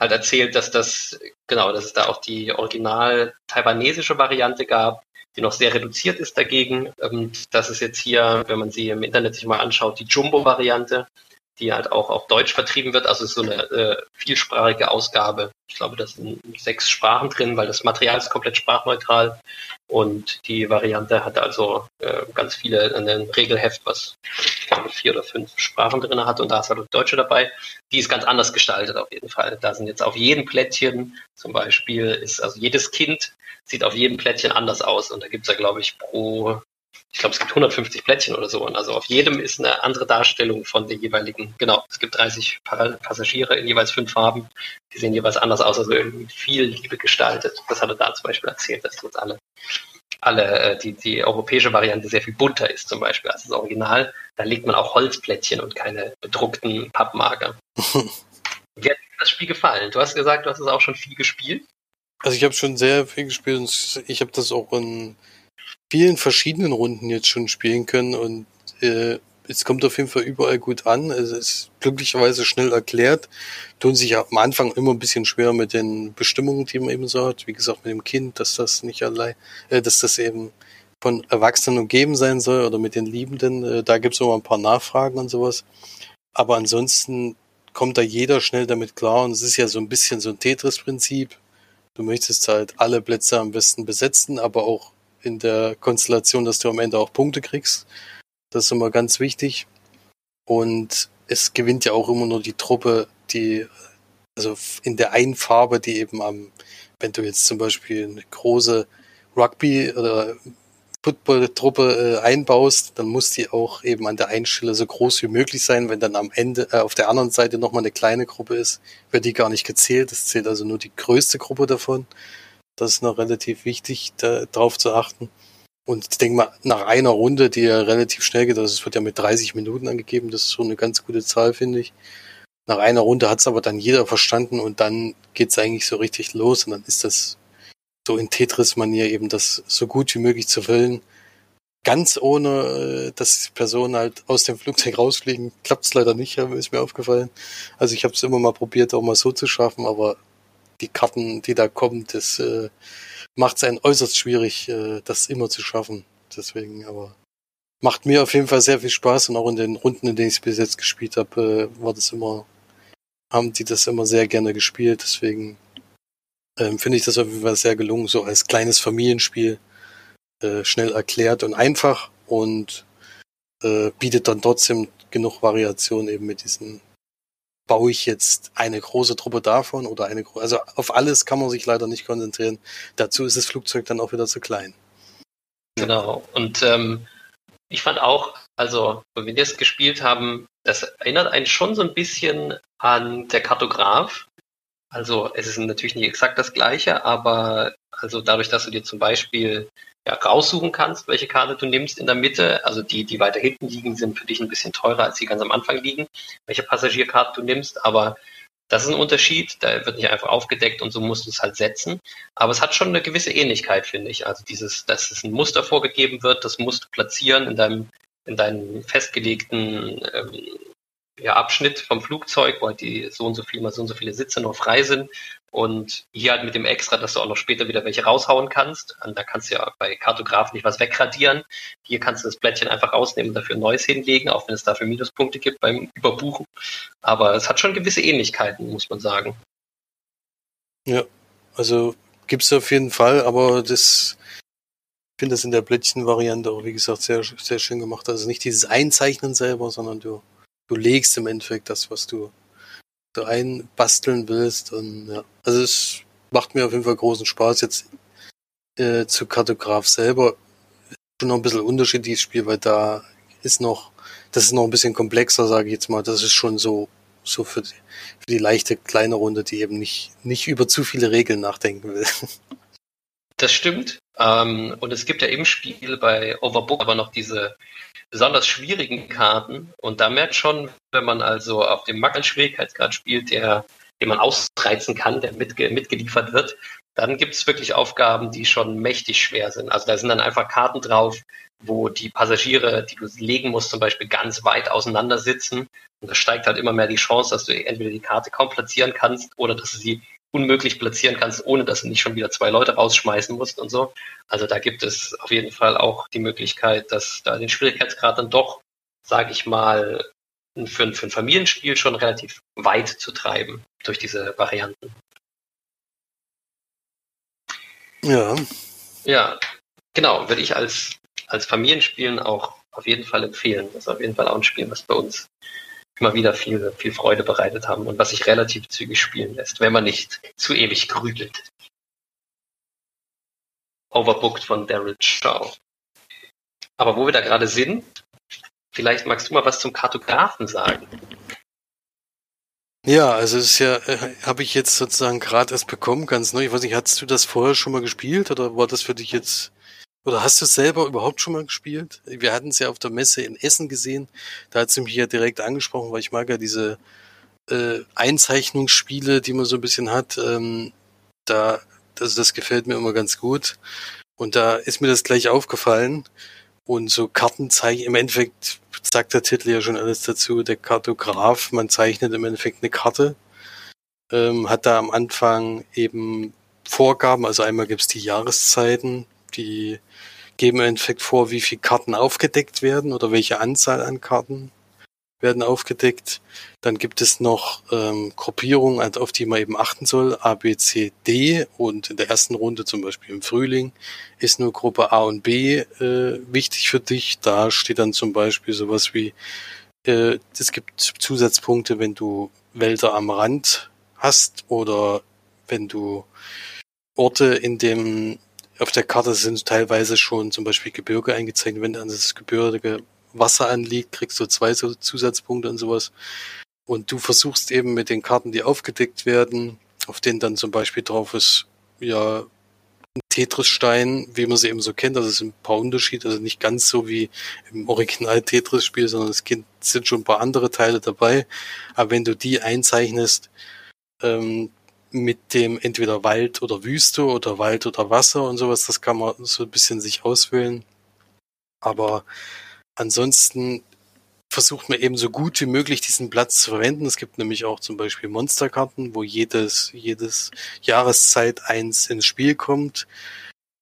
halt erzählt, dass das, genau, dass es da auch die original taiwanesische Variante gab, die noch sehr reduziert ist dagegen. Das ist jetzt hier, wenn man sie im Internet sich mal anschaut, die Jumbo-Variante. Die halt auch auf Deutsch vertrieben wird. Also so eine äh, vielsprachige Ausgabe. Ich glaube, da sind sechs Sprachen drin, weil das Material ist komplett sprachneutral. Und die Variante hat also äh, ganz viele, ein Regelheft, was ich glaube vier oder fünf Sprachen drin hat und da ist halt auch Deutsche dabei. Die ist ganz anders gestaltet auf jeden Fall. Da sind jetzt auf jedem Plättchen zum Beispiel ist, also jedes Kind sieht auf jedem Plättchen anders aus. Und da gibt es ja, glaube ich, pro ich glaube, es gibt 150 Plättchen oder so. Und also auf jedem ist eine andere Darstellung von den jeweiligen, genau, es gibt 30 Passagiere in jeweils fünf Farben. Die sehen jeweils anders aus, also irgendwie viel Liebe gestaltet. Das hat er da zum Beispiel erzählt, dass jetzt alle, alle, äh, die, die europäische Variante sehr viel bunter ist zum Beispiel als das Original. Da legt man auch Holzplättchen und keine bedruckten Pappmarker. Wie hat dir das Spiel gefallen? Du hast gesagt, du hast es auch schon viel gespielt. Also ich habe schon sehr viel gespielt und ich habe das auch in vielen verschiedenen Runden jetzt schon spielen können und äh, es kommt auf jeden Fall überall gut an. Es ist glücklicherweise schnell erklärt. Tun sich am Anfang immer ein bisschen schwer mit den Bestimmungen, die man eben so hat. Wie gesagt, mit dem Kind, dass das nicht allein, äh, dass das eben von Erwachsenen umgeben sein soll oder mit den Liebenden. Äh, da gibt es immer ein paar Nachfragen und sowas. Aber ansonsten kommt da jeder schnell damit klar und es ist ja so ein bisschen so ein Tetris-Prinzip. Du möchtest halt alle Plätze am besten besetzen, aber auch in der Konstellation, dass du am Ende auch Punkte kriegst. Das ist immer ganz wichtig. Und es gewinnt ja auch immer nur die Truppe, die, also in der einen Farbe, die eben am, wenn du jetzt zum Beispiel eine große Rugby oder Football-Truppe äh, einbaust, dann muss die auch eben an der einen Stelle so groß wie möglich sein. Wenn dann am Ende äh, auf der anderen Seite nochmal eine kleine Gruppe ist, wird die gar nicht gezählt. Es zählt also nur die größte Gruppe davon. Das ist noch relativ wichtig, da, darauf zu achten. Und ich denke mal, nach einer Runde, die ja relativ schnell geht, also es wird ja mit 30 Minuten angegeben, das ist so eine ganz gute Zahl, finde ich. Nach einer Runde hat es aber dann jeder verstanden und dann geht es eigentlich so richtig los und dann ist das so in Tetris-Manier eben das so gut wie möglich zu füllen. Ganz ohne, äh, dass die Personen halt aus dem Flugzeug rausfliegen, klappt es leider nicht, ist mir aufgefallen. Also ich habe es immer mal probiert, auch mal so zu schaffen, aber die Karten, die da kommen, das äh, macht es einen äußerst schwierig, äh, das immer zu schaffen. Deswegen, aber macht mir auf jeden Fall sehr viel Spaß und auch in den Runden, in denen ich es bis jetzt gespielt habe, äh, war das immer, haben die das immer sehr gerne gespielt. Deswegen ähm, finde ich das auf jeden Fall sehr gelungen, so als kleines Familienspiel, äh, schnell erklärt und einfach und äh, bietet dann trotzdem genug Variation eben mit diesen baue ich jetzt eine große Truppe davon oder eine große, also auf alles kann man sich leider nicht konzentrieren. Dazu ist das Flugzeug dann auch wieder zu klein. Genau. Und ähm, ich fand auch, also wenn wir das gespielt haben, das erinnert einen schon so ein bisschen an der Kartograf. Also es ist natürlich nicht exakt das gleiche, aber also dadurch, dass du dir zum Beispiel ja, raussuchen kannst, welche Karte du nimmst in der Mitte. Also die, die weiter hinten liegen, sind für dich ein bisschen teurer als die ganz am Anfang liegen, welche Passagierkarte du nimmst. Aber das ist ein Unterschied. Da wird nicht einfach aufgedeckt und so musst du es halt setzen. Aber es hat schon eine gewisse Ähnlichkeit, finde ich. Also dieses, dass es ein Muster vorgegeben wird, das musst du platzieren in deinem, in deinem festgelegten ähm, ja, Abschnitt vom Flugzeug, wo halt die so und so viel mal so und so viele Sitze noch frei sind. Und hier halt mit dem Extra, dass du auch noch später wieder welche raushauen kannst. Und da kannst du ja bei Kartograf nicht was wegradieren. Hier kannst du das Blättchen einfach rausnehmen und dafür ein neues hinlegen, auch wenn es dafür Minuspunkte gibt beim Überbuchen. Aber es hat schon gewisse Ähnlichkeiten, muss man sagen. Ja, also gibt es auf jeden Fall, aber das ich finde das in der Blättchen-Variante auch, wie gesagt, sehr, sehr schön gemacht. Also nicht dieses Einzeichnen selber, sondern du du legst im Endeffekt das, was du einbasteln willst. Und ja, also es macht mir auf jeden Fall großen Spaß jetzt äh, zu Kartograf selber. Schon noch ein bisschen unterschiedliches Spiel, weil da ist noch, das ist noch ein bisschen komplexer, sage ich jetzt mal. Das ist schon so, so für die, für die leichte kleine Runde, die eben nicht, nicht über zu viele Regeln nachdenken will. Das stimmt. Ähm, und es gibt ja im Spiel bei Overbook aber noch diese besonders schwierigen Karten. Und da merkt schon, wenn man also auf dem Schwierigkeitsgrad spielt, der, den man ausreizen kann, der mitge mitgeliefert wird, dann gibt es wirklich Aufgaben, die schon mächtig schwer sind. Also da sind dann einfach Karten drauf, wo die Passagiere, die du legen musst, zum Beispiel ganz weit auseinander sitzen. Und da steigt halt immer mehr die Chance, dass du entweder die Karte kaum platzieren kannst oder dass du sie unmöglich platzieren kannst, ohne dass du nicht schon wieder zwei Leute rausschmeißen musst und so. Also da gibt es auf jeden Fall auch die Möglichkeit, dass da den Schwierigkeitsgrad dann doch, sage ich mal, für, für ein Familienspiel schon relativ weit zu treiben durch diese Varianten. Ja. Ja, genau, würde ich als, als Familienspielen auch auf jeden Fall empfehlen. Das ist auf jeden Fall auch ein Spiel, was bei uns immer wieder viel, viel Freude bereitet haben und was sich relativ zügig spielen lässt, wenn man nicht zu ewig grübelt. Overbooked von Daryl Shaw. Aber wo wir da gerade sind, vielleicht magst du mal was zum Kartografen sagen. Ja, also es ist ja, äh, habe ich jetzt sozusagen gerade erst bekommen, ganz neu. Ich weiß nicht, hattest du das vorher schon mal gespielt oder war das für dich jetzt oder hast du es selber überhaupt schon mal gespielt? Wir hatten es ja auf der Messe in Essen gesehen. Da hat sie mich ja direkt angesprochen, weil ich mag ja diese äh, Einzeichnungsspiele, die man so ein bisschen hat. Ähm, da, also das gefällt mir immer ganz gut. Und da ist mir das gleich aufgefallen. Und so Kartenzeichen, im Endeffekt sagt der Titel ja schon alles dazu, der Kartograf, man zeichnet im Endeffekt eine Karte, ähm, hat da am Anfang eben Vorgaben, also einmal gibt's die Jahreszeiten, die geben im Endeffekt vor, wie viele Karten aufgedeckt werden oder welche Anzahl an Karten werden aufgedeckt. Dann gibt es noch ähm, Gruppierungen, auf die man eben achten soll, A, B, C, D. Und in der ersten Runde, zum Beispiel im Frühling, ist nur Gruppe A und B äh, wichtig für dich. Da steht dann zum Beispiel sowas wie, äh, es gibt Zusatzpunkte, wenn du Wälder am Rand hast oder wenn du Orte in dem auf der Karte sind teilweise schon zum Beispiel Gebirge eingezeichnet. Wenn dann das Gebirge Wasser anliegt, kriegst du zwei Zusatzpunkte und sowas. Und du versuchst eben mit den Karten, die aufgedeckt werden, auf denen dann zum Beispiel drauf ist, ja, ein Tetris-Stein, wie man sie eben so kennt. Also es sind ein paar Unterschiede, also nicht ganz so wie im Original Tetris-Spiel, sondern es sind schon ein paar andere Teile dabei. Aber wenn du die einzeichnest, ähm, mit dem entweder Wald oder Wüste oder Wald oder Wasser und sowas. Das kann man so ein bisschen sich auswählen. Aber ansonsten versucht man eben so gut wie möglich diesen Platz zu verwenden. Es gibt nämlich auch zum Beispiel Monsterkarten, wo jedes, jedes Jahreszeit eins ins Spiel kommt.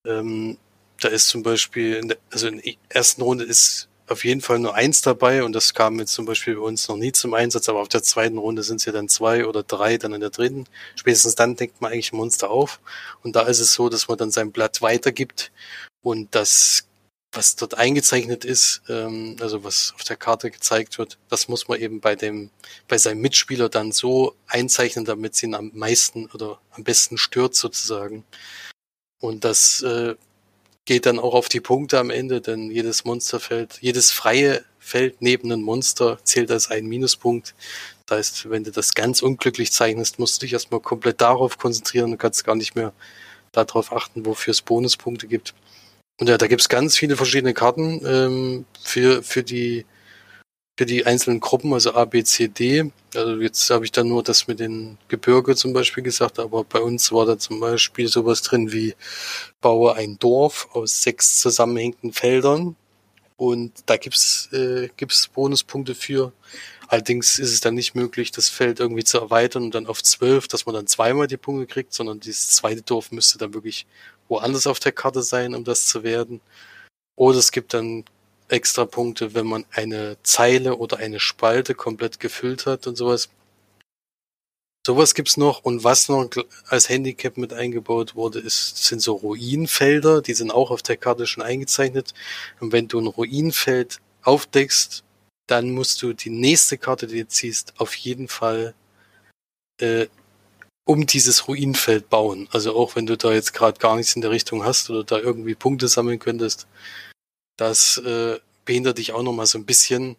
Ähm, da ist zum Beispiel, also in der ersten Runde ist auf jeden Fall nur eins dabei und das kam jetzt zum Beispiel bei uns noch nie zum Einsatz, aber auf der zweiten Runde sind es ja dann zwei oder drei, dann in der dritten. Spätestens dann denkt man eigentlich Monster auf und da ist es so, dass man dann sein Blatt weitergibt und das, was dort eingezeichnet ist, ähm, also was auf der Karte gezeigt wird, das muss man eben bei dem, bei seinem Mitspieler dann so einzeichnen, damit sie ihn am meisten oder am besten stört sozusagen. Und das äh, geht dann auch auf die Punkte am Ende, denn jedes Monsterfeld, jedes freie Feld neben einem Monster zählt als ein Minuspunkt. Das heißt, wenn du das ganz unglücklich zeichnest, musst du dich erstmal komplett darauf konzentrieren und kannst gar nicht mehr darauf achten, wofür es Bonuspunkte gibt. Und ja, da gibt's ganz viele verschiedene Karten ähm, für, für die für die einzelnen Gruppen, also A, B, C, D. Also jetzt habe ich da nur das mit den Gebirge zum Beispiel gesagt, aber bei uns war da zum Beispiel sowas drin wie baue ein Dorf aus sechs zusammenhängenden Feldern und da gibt's äh, gibt's Bonuspunkte für. Allerdings ist es dann nicht möglich, das Feld irgendwie zu erweitern und dann auf zwölf, dass man dann zweimal die Punkte kriegt, sondern dieses zweite Dorf müsste dann wirklich woanders auf der Karte sein, um das zu werden. Oder es gibt dann extra Punkte, wenn man eine Zeile oder eine Spalte komplett gefüllt hat und sowas. Sowas gibt's noch und was noch als Handicap mit eingebaut wurde, ist, sind so Ruinenfelder, die sind auch auf der Karte schon eingezeichnet. Und wenn du ein Ruinenfeld aufdeckst, dann musst du die nächste Karte, die du ziehst, auf jeden Fall äh, um dieses Ruinenfeld bauen. Also auch wenn du da jetzt gerade gar nichts in der Richtung hast oder da irgendwie Punkte sammeln könntest, das äh, behindert dich auch nochmal so ein bisschen,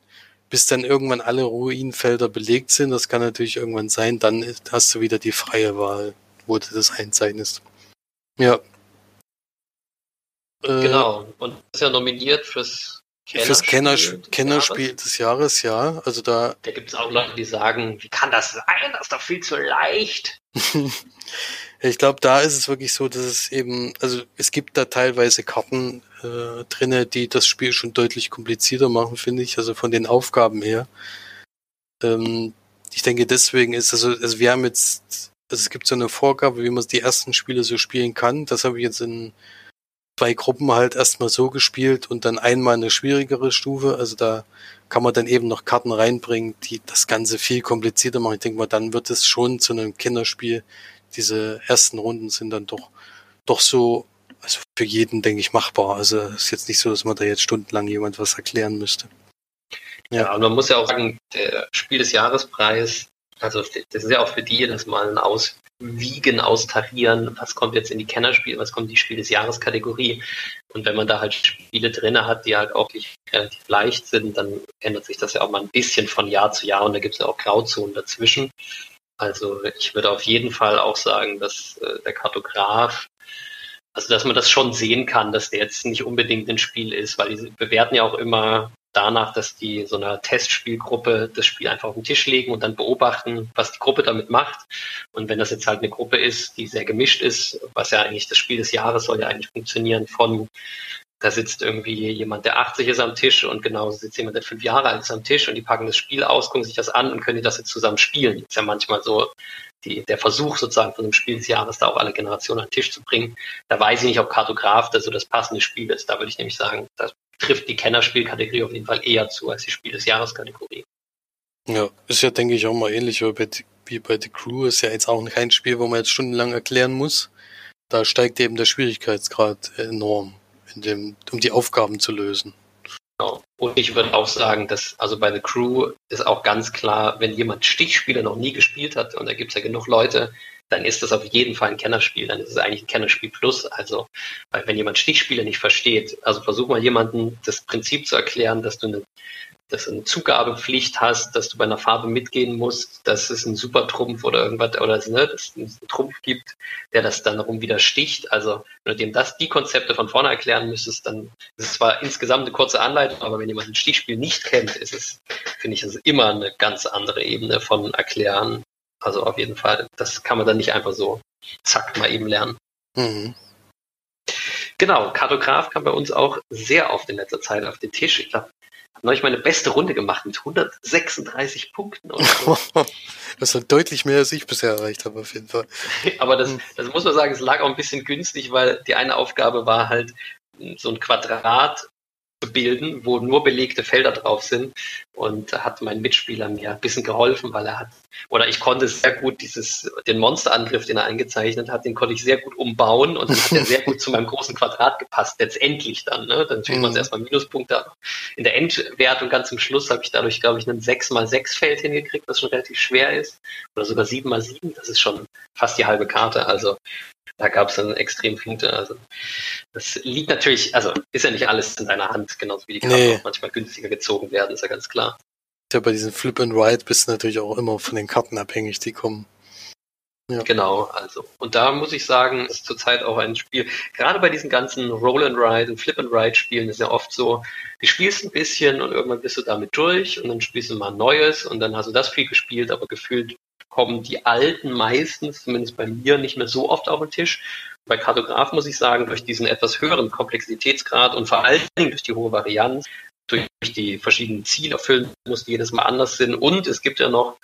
bis dann irgendwann alle Ruinenfelder belegt sind. Das kann natürlich irgendwann sein. Dann hast du wieder die freie Wahl, wo du das einzeichnest. Ja. Äh, genau. Und ist ja nominiert fürs Kennerspiel fürs Kennerspiel, des, Kennerspiel Jahres. des Jahres, ja. Also da. Da gibt es auch Leute, die sagen, wie kann das sein? Das ist doch viel zu leicht. ich glaube, da ist es wirklich so, dass es eben, also es gibt da teilweise Karten äh, drinne, die das Spiel schon deutlich komplizierter machen, finde ich, also von den Aufgaben her. Ähm, ich denke, deswegen ist also, also wir haben jetzt, also es gibt so eine Vorgabe, wie man die ersten Spiele so spielen kann. Das habe ich jetzt in zwei Gruppen halt erstmal so gespielt und dann einmal eine schwierigere Stufe. Also da kann man dann eben noch Karten reinbringen, die das Ganze viel komplizierter machen. Ich denke mal, dann wird es schon zu einem Kinderspiel. Diese ersten Runden sind dann doch, doch so, also für jeden, denke ich, machbar. Also es ist jetzt nicht so, dass man da jetzt stundenlang jemand was erklären müsste. Ja, ja und man muss ja auch sagen, der Spiel des Jahrespreis, also das ist ja auch für die jedes Mal ein Auswiegen, Austarieren, was kommt jetzt in die Kennerspiele, was kommt in die Spiel des Jahreskategorie. Und wenn man da halt Spiele drinne hat, die halt auch nicht relativ leicht sind, dann ändert sich das ja auch mal ein bisschen von Jahr zu Jahr und da gibt es ja auch Grauzonen dazwischen. Also ich würde auf jeden Fall auch sagen, dass äh, der Kartograf also dass man das schon sehen kann, dass der jetzt nicht unbedingt ein Spiel ist, weil die bewerten ja auch immer danach, dass die so einer Testspielgruppe das Spiel einfach auf den Tisch legen und dann beobachten, was die Gruppe damit macht. Und wenn das jetzt halt eine Gruppe ist, die sehr gemischt ist, was ja eigentlich das Spiel des Jahres soll ja eigentlich funktionieren von da sitzt irgendwie jemand, der 80 ist am Tisch und genauso sitzt jemand, der fünf Jahre alt ist am Tisch und die packen das Spiel aus, gucken sich das an und können das jetzt zusammen spielen. Das ist ja manchmal so die, der Versuch sozusagen von dem Spiel des Jahres, da auch alle Generationen an den Tisch zu bringen. Da weiß ich nicht, ob Kartograf das so das passende Spiel ist. Da würde ich nämlich sagen, das trifft die Kennerspielkategorie auf jeden Fall eher zu als die Spiel des Jahres-Kategorie. Ja, ist ja, denke ich, auch mal ähnlich wie bei, wie bei The Crew. Ist ja jetzt auch kein Spiel, wo man jetzt stundenlang erklären muss. Da steigt eben der Schwierigkeitsgrad enorm, dem, um die Aufgaben zu lösen. Genau. Und ich würde auch sagen, dass also bei The Crew ist auch ganz klar, wenn jemand Stichspieler noch nie gespielt hat, und da gibt es ja genug Leute, dann ist das auf jeden Fall ein Kennerspiel, dann ist es eigentlich ein Kennerspiel plus. Also, wenn jemand Stichspieler nicht versteht, also versuch mal jemandem das Prinzip zu erklären, dass du eine dass du eine Zugabepflicht hast, dass du bei einer Farbe mitgehen musst, dass es einen Supertrumpf oder irgendwas oder ne, dass es einen Trumpf gibt, der das dann darum wieder sticht. Also wenn du dem das die Konzepte von vorne erklären müsstest, dann ist es zwar insgesamt eine kurze Anleitung, aber wenn jemand ein Stichspiel nicht kennt, ist es, finde ich, ist immer eine ganz andere Ebene von Erklären. Also auf jeden Fall, das kann man dann nicht einfach so zack mal eben lernen. Mhm. Genau, Kartograf kam bei uns auch sehr oft in letzter Zeit auf den Tisch. Ich glaube, habe neulich meine beste Runde gemacht mit 136 Punkten. Und so. das ist deutlich mehr, als ich bisher erreicht habe, auf jeden Fall. Aber das, das muss man sagen, es lag auch ein bisschen günstig, weil die eine Aufgabe war halt, so ein Quadrat bilden, wo nur belegte Felder drauf sind. Und hat mein Mitspieler mir ein bisschen geholfen, weil er hat, oder ich konnte sehr gut dieses, den Monsterangriff, den er eingezeichnet hat, den konnte ich sehr gut umbauen und dann hat er sehr gut zu meinem großen Quadrat gepasst, letztendlich dann. Ne? Dann kriegt man mhm. erstmal Minuspunkte. In der Endwertung ganz zum Schluss habe ich dadurch, glaube ich, einen 6x6 Feld hingekriegt, was schon relativ schwer ist. Oder sogar 7x7, das ist schon fast die halbe Karte. Also da gab es dann extrem viele. Also das liegt natürlich, also ist ja nicht alles in deiner Hand, genauso wie die Karten nee. auch manchmal günstiger gezogen werden, ist ja ganz klar. Ja, bei diesen Flip and Ride bist du natürlich auch immer von den Karten abhängig, die kommen. Ja. Genau, also. Und da muss ich sagen, ist zurzeit auch ein Spiel, gerade bei diesen ganzen Roll and Ride und Flip and Ride Spielen ist ja oft so, du spielst ein bisschen und irgendwann bist du damit durch und dann spielst du mal ein neues und dann hast du das viel gespielt, aber gefühlt kommen die alten meistens, zumindest bei mir, nicht mehr so oft auf den Tisch. Bei Kartograf muss ich sagen, durch diesen etwas höheren Komplexitätsgrad und vor allen Dingen durch die hohe Varianz, durch die verschiedenen Ziele erfüllen muss, die jedes Mal anders sind. Und es gibt ja noch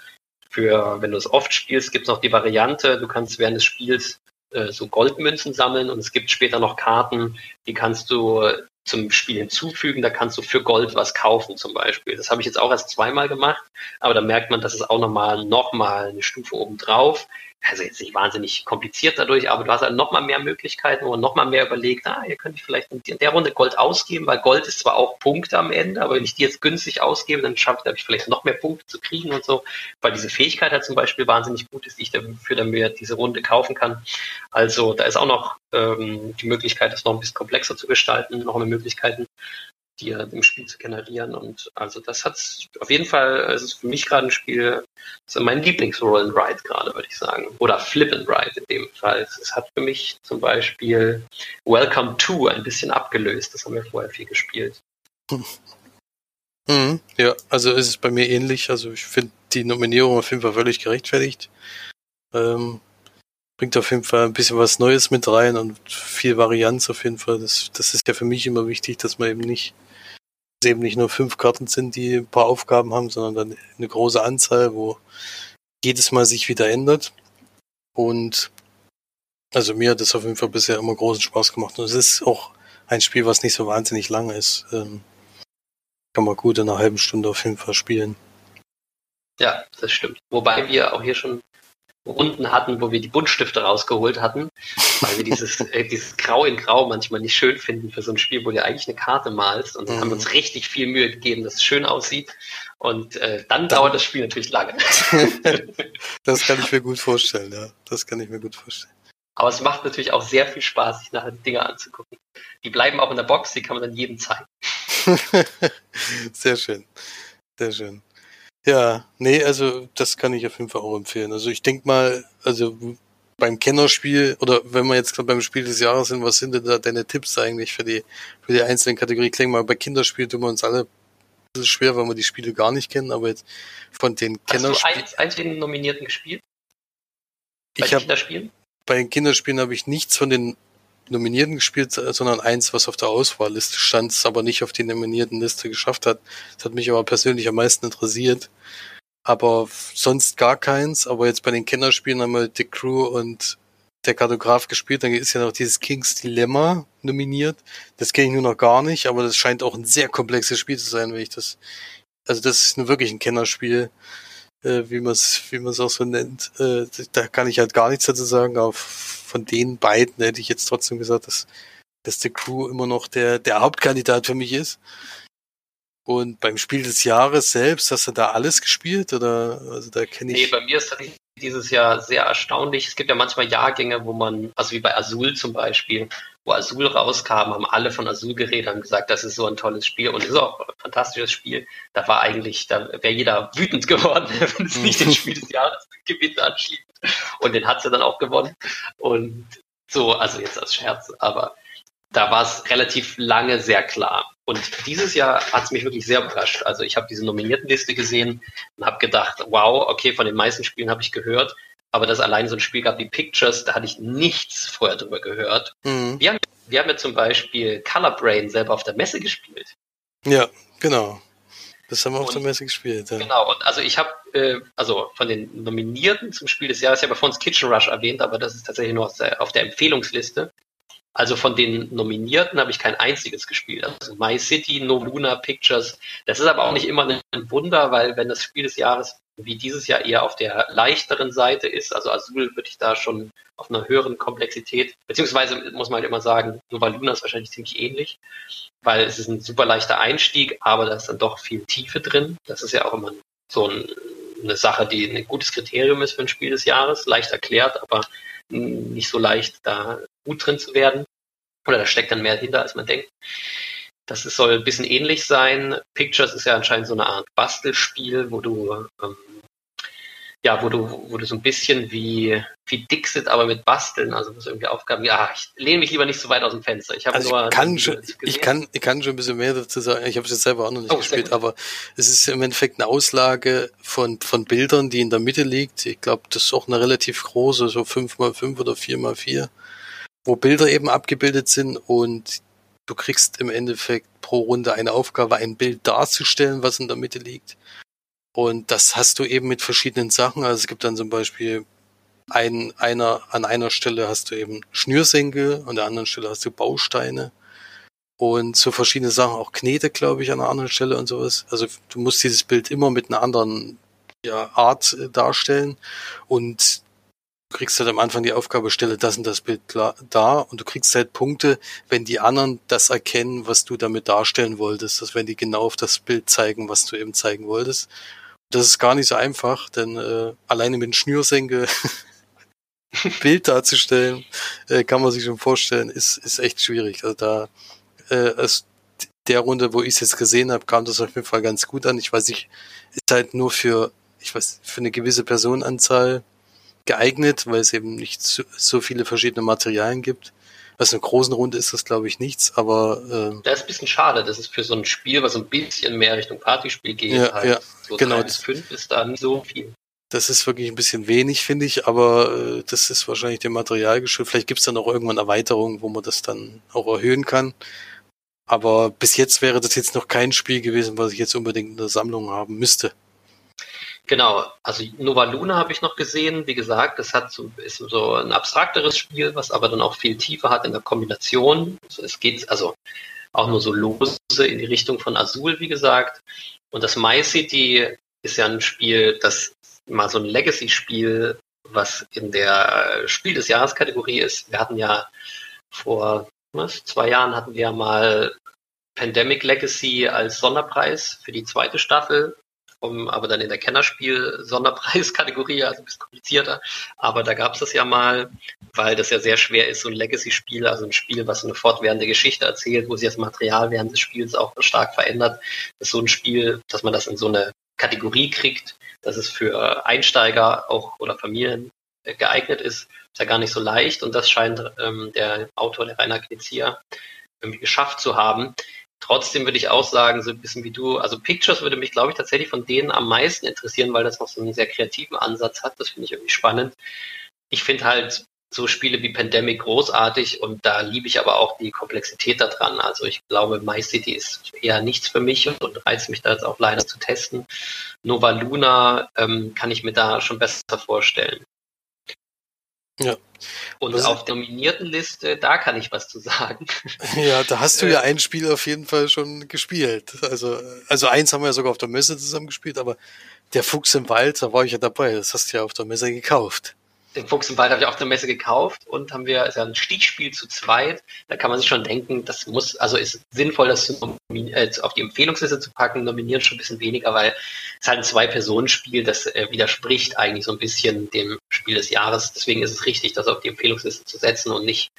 für, wenn du es oft spielst, gibt es noch die Variante, du kannst während des Spiels äh, so Goldmünzen sammeln und es gibt später noch Karten, die kannst du zum Spiel hinzufügen. Da kannst du für Gold was kaufen zum Beispiel. Das habe ich jetzt auch erst zweimal gemacht, aber da merkt man, dass es auch nochmal noch mal eine Stufe oben drauf also jetzt nicht wahnsinnig kompliziert dadurch, aber du hast halt noch mal mehr Möglichkeiten, wo man noch mal mehr überlegt, ah, ihr könnt vielleicht in der Runde Gold ausgeben, weil Gold ist zwar auch Punkte am Ende, aber wenn ich die jetzt günstig ausgebe, dann schaffe ich vielleicht noch mehr Punkte zu kriegen und so, weil diese Fähigkeit halt zum Beispiel wahnsinnig gut ist, die ich dafür dann mir diese Runde kaufen kann. Also da ist auch noch ähm, die Möglichkeit, das noch ein bisschen komplexer zu gestalten, noch mehr Dir im Spiel zu generieren. Und also das hat auf jeden Fall, es ist für mich gerade ein Spiel, ist mein Lieblings-Roll and Ride gerade, würde ich sagen. Oder Flip and Ride in dem Fall. Es hat für mich zum Beispiel Welcome to ein bisschen abgelöst. Das haben wir vorher viel gespielt. Mhm, ja, also ist es bei mir ähnlich. Also ich finde die Nominierung auf jeden Fall völlig gerechtfertigt. Ähm, bringt auf jeden Fall ein bisschen was Neues mit rein und viel Varianz auf jeden Fall. Das, das ist ja für mich immer wichtig, dass man eben nicht eben nicht nur fünf Karten sind, die ein paar Aufgaben haben, sondern dann eine große Anzahl, wo jedes Mal sich wieder ändert. Und also mir hat das auf jeden Fall bisher immer großen Spaß gemacht. Und es ist auch ein Spiel, was nicht so wahnsinnig lang ist. Ähm, kann man gut in einer halben Stunde auf jeden Fall spielen. Ja, das stimmt. Wobei wir auch hier schon Runden hatten, wo wir die Buntstifte rausgeholt hatten, weil wir dieses, äh, dieses Grau in Grau manchmal nicht schön finden für so ein Spiel, wo du eigentlich eine Karte malst. Und dann mhm. haben wir uns richtig viel Mühe gegeben, dass es schön aussieht. Und äh, dann, dann dauert das Spiel natürlich lange. das kann ich mir gut vorstellen, ja. Das kann ich mir gut vorstellen. Aber es macht natürlich auch sehr viel Spaß, sich nachher die Dinge anzugucken. Die bleiben auch in der Box, die kann man dann jedem zeigen. sehr schön. Sehr schön. Ja, nee, also das kann ich auf jeden Fall auch empfehlen. Also ich denke mal, also beim Kennerspiel oder wenn wir jetzt beim Spiel des Jahres sind, was sind denn da deine Tipps eigentlich für die für die einzelnen Kategorien? Denke mal, bei Kinderspiel tun wir uns alle ein bisschen schwer, weil wir die Spiele gar nicht kennen, aber jetzt von den Kennerspielen. Hast du eins, eins den Nominierten gespielt? Bei ich habe bei den Kinderspielen habe ich nichts von den Nominierten gespielt, sondern eins, was auf der Auswahlliste stand, es aber nicht auf die nominierten Liste geschafft hat. Das hat mich aber persönlich am meisten interessiert. Aber sonst gar keins. Aber jetzt bei den Kennerspielen haben wir The Crew und der Kartograf gespielt. Dann ist ja noch dieses King's Dilemma nominiert. Das kenne ich nur noch gar nicht, aber das scheint auch ein sehr komplexes Spiel zu sein, wenn ich das. Also das ist nur wirklich ein Kennerspiel, äh, wie man es wie man es auch so nennt. Äh, da kann ich halt gar nichts dazu sagen, aber von den beiden hätte ich jetzt trotzdem gesagt, dass, dass The Crew immer noch der, der Hauptkandidat für mich ist. Und beim Spiel des Jahres selbst, hast du da alles gespielt? Oder also da kenne ich. Nee, bei mir ist tatsächlich dieses Jahr sehr erstaunlich. Es gibt ja manchmal Jahrgänge, wo man, also wie bei Azul zum Beispiel, wo Azul rauskam, haben alle von Azul geredet, haben gesagt, das ist so ein tolles Spiel und ist auch ein fantastisches Spiel. Da war eigentlich, da wäre jeder wütend geworden, wenn es nicht den Spiel des Jahres gewinnt anschließt. Und den hat sie dann auch gewonnen. Und so, also jetzt als Scherz, aber da war es relativ lange sehr klar. Und dieses Jahr hat es mich wirklich sehr überrascht. Also ich habe diese Nominiertenliste gesehen und habe gedacht, wow, okay, von den meisten Spielen habe ich gehört, aber dass allein so ein Spiel gab wie Pictures, da hatte ich nichts vorher drüber gehört. Mhm. Wir, haben, wir haben ja zum Beispiel Color Brain selber auf der Messe gespielt. Ja, genau. Das haben wir auf der Messe gespielt. Ja. Genau, und also ich habe, äh, also von den Nominierten zum Spiel des Jahres, ich habe ja vorhin Kitchen Rush erwähnt, aber das ist tatsächlich nur auf der Empfehlungsliste. Also von den Nominierten habe ich kein einziges gespielt. Also My City, No Luna Pictures. Das ist aber auch nicht immer ein Wunder, weil wenn das Spiel des Jahres wie dieses Jahr eher auf der leichteren Seite ist, also Azul würde ich da schon auf einer höheren Komplexität, beziehungsweise muss man halt immer sagen, Nova Luna ist wahrscheinlich ziemlich ähnlich, weil es ist ein super leichter Einstieg, aber da ist dann doch viel Tiefe drin. Das ist ja auch immer so ein, eine Sache, die ein gutes Kriterium ist für ein Spiel des Jahres, leicht erklärt, aber nicht so leicht, da gut drin zu werden. Oder da steckt dann mehr hinter, als man denkt. Das soll ein bisschen ähnlich sein. Pictures ist ja anscheinend so eine Art Bastelspiel, wo du ähm, ja, wo du, wo du so ein bisschen wie, wie Dixit, aber mit Basteln, also was irgendwie Aufgaben, ja, ich lehne mich lieber nicht so weit aus dem Fenster. Ich habe also nur. Ich kann, schon, ich, kann, ich kann schon ein bisschen mehr dazu sagen. Ich habe es jetzt selber auch noch nicht oh, gespielt, aber es ist im Endeffekt eine Auslage von, von Bildern, die in der Mitte liegt. Ich glaube, das ist auch eine relativ große, so 5x5 oder 4x4, wo Bilder eben abgebildet sind und du kriegst im Endeffekt pro Runde eine Aufgabe, ein Bild darzustellen, was in der Mitte liegt. Und das hast du eben mit verschiedenen Sachen. Also es gibt dann zum Beispiel ein, einer, an einer Stelle hast du eben Schnürsenkel, an der anderen Stelle hast du Bausteine und so verschiedene Sachen, auch Knete, glaube ich, an einer anderen Stelle und sowas. Also du musst dieses Bild immer mit einer anderen ja, Art äh, darstellen und du kriegst halt am Anfang die Aufgabe, stelle das und das Bild klar, da und du kriegst halt Punkte, wenn die anderen das erkennen, was du damit darstellen wolltest, dass wenn die genau auf das Bild zeigen, was du eben zeigen wolltest. Das ist gar nicht so einfach, denn äh, alleine mit Schnürsenkel Bild darzustellen, äh, kann man sich schon vorstellen, ist, ist echt schwierig. Also da äh, aus der Runde, wo ich es jetzt gesehen habe, kam das auf jeden Fall ganz gut an. Ich weiß nicht, ist halt nur für, ich weiß, für eine gewisse Personenanzahl geeignet, weil es eben nicht so, so viele verschiedene Materialien gibt. Also eine großen Runde ist das, glaube ich, nichts, aber. Äh, das ist ein bisschen schade. Das ist für so ein Spiel, was ein bisschen mehr Richtung Partyspiel geht. Ja, halt. ja so genau. Bis fünf ist da nicht so viel. Das ist wirklich ein bisschen wenig, finde ich, aber äh, das ist wahrscheinlich dem Material geschuldet. Vielleicht gibt es dann auch irgendwann Erweiterungen, wo man das dann auch erhöhen kann. Aber bis jetzt wäre das jetzt noch kein Spiel gewesen, was ich jetzt unbedingt in der Sammlung haben müsste. Genau, also Nova Luna habe ich noch gesehen. Wie gesagt, das hat so, ist so ein abstrakteres Spiel, was aber dann auch viel tiefer hat in der Kombination. Also es geht also auch nur so lose in die Richtung von Azul, wie gesagt. Und das My City ist ja ein Spiel, das mal so ein Legacy-Spiel, was in der Spiel des Jahres Kategorie ist. Wir hatten ja vor was, zwei Jahren hatten wir mal Pandemic Legacy als Sonderpreis für die zweite Staffel, um, aber dann in der Kennerspiel-Sonderpreiskategorie, also ein bisschen komplizierter. Aber da gab es das ja mal, weil das ja sehr schwer ist, so ein Legacy-Spiel, also ein Spiel, was eine fortwährende Geschichte erzählt, wo sich das Material während des Spiels auch stark verändert. Das ist so ein Spiel, dass man das in so eine Kategorie kriegt, dass es für Einsteiger auch oder Familien geeignet ist, ist ja gar nicht so leicht und das scheint ähm, der Autor, der Rainer Knizia, irgendwie geschafft zu haben. Trotzdem würde ich auch sagen, so ein bisschen wie du, also Pictures würde mich, glaube ich, tatsächlich von denen am meisten interessieren, weil das noch so einen sehr kreativen Ansatz hat. Das finde ich irgendwie spannend. Ich finde halt so Spiele wie Pandemic großartig und da liebe ich aber auch die Komplexität daran. Also ich glaube, My City ist eher nichts für mich und reizt mich da jetzt auch leider zu testen. Nova Luna ähm, kann ich mir da schon besser vorstellen. Ja. Und was auf der nominierten Liste, da kann ich was zu sagen. Ja, da hast du ja ein Spiel auf jeden Fall schon gespielt. Also, also eins haben wir ja sogar auf der Messe zusammen gespielt, aber der Fuchs im Wald, da war ich ja dabei. Das hast du ja auf der Messe gekauft den Fuchs im Wald habe ich auf der Messe gekauft und haben wir, ist ja ein Stichspiel zu zweit. Da kann man sich schon denken, das muss, also ist sinnvoll, das zu äh, auf die Empfehlungsliste zu packen, nominieren schon ein bisschen weniger, weil es halt ein Zwei-Personen-Spiel, das äh, widerspricht eigentlich so ein bisschen dem Spiel des Jahres. Deswegen ist es richtig, das auf die Empfehlungsliste zu setzen und nicht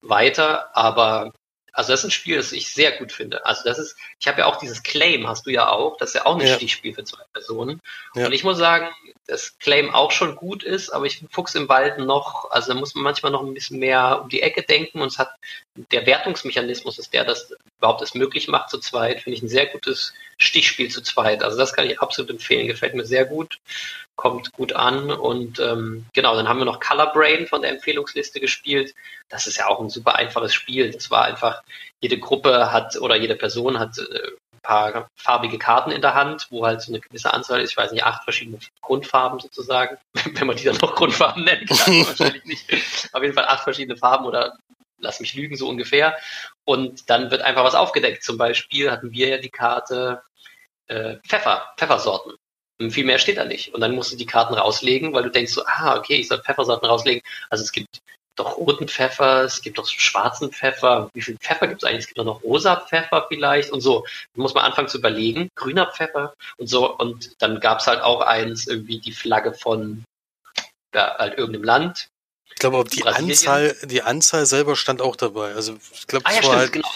weiter. Aber also das ist ein Spiel, das ich sehr gut finde. Also das ist, ich habe ja auch dieses Claim, hast du ja auch, das ist ja auch ein ja. Stichspiel für zwei Personen. Ja. Und ich muss sagen, dass Claim auch schon gut ist, aber ich finde Fuchs im Wald noch, also da muss man manchmal noch ein bisschen mehr um die Ecke denken und es hat, der Wertungsmechanismus ist der, das überhaupt es möglich macht zu zweit, finde ich ein sehr gutes Stichspiel zu zweit. Also das kann ich absolut empfehlen, gefällt mir sehr gut, kommt gut an und ähm, genau, dann haben wir noch Color Brain von der Empfehlungsliste gespielt. Das ist ja auch ein super einfaches Spiel. Das war einfach, jede Gruppe hat oder jede Person hat äh, ein paar farbige Karten in der Hand, wo halt so eine gewisse Anzahl ist, ich weiß nicht, acht verschiedene Grundfarben sozusagen, wenn man die dann noch Grundfarben nennen kann, wahrscheinlich nicht. Auf jeden Fall acht verschiedene Farben oder lass mich lügen, so ungefähr. Und dann wird einfach was aufgedeckt. Zum Beispiel hatten wir ja die Karte äh, Pfeffer, Pfeffersorten. Viel mehr steht da nicht. Und dann musst du die Karten rauslegen, weil du denkst so, ah, okay, ich soll Pfeffersorten rauslegen. Also es gibt doch roten Pfeffer, es gibt doch schwarzen Pfeffer. Wie viel Pfeffer gibt es eigentlich? Es gibt doch noch rosa Pfeffer vielleicht und so. Da muss man anfangen zu überlegen. Grüner Pfeffer und so. Und dann gab es halt auch eins, irgendwie die Flagge von ja, halt irgendeinem Land. Ich glaube, die Anzahl, die Anzahl selber stand auch dabei. Also ich glaube, ah, ja, stimmt, halt, genau.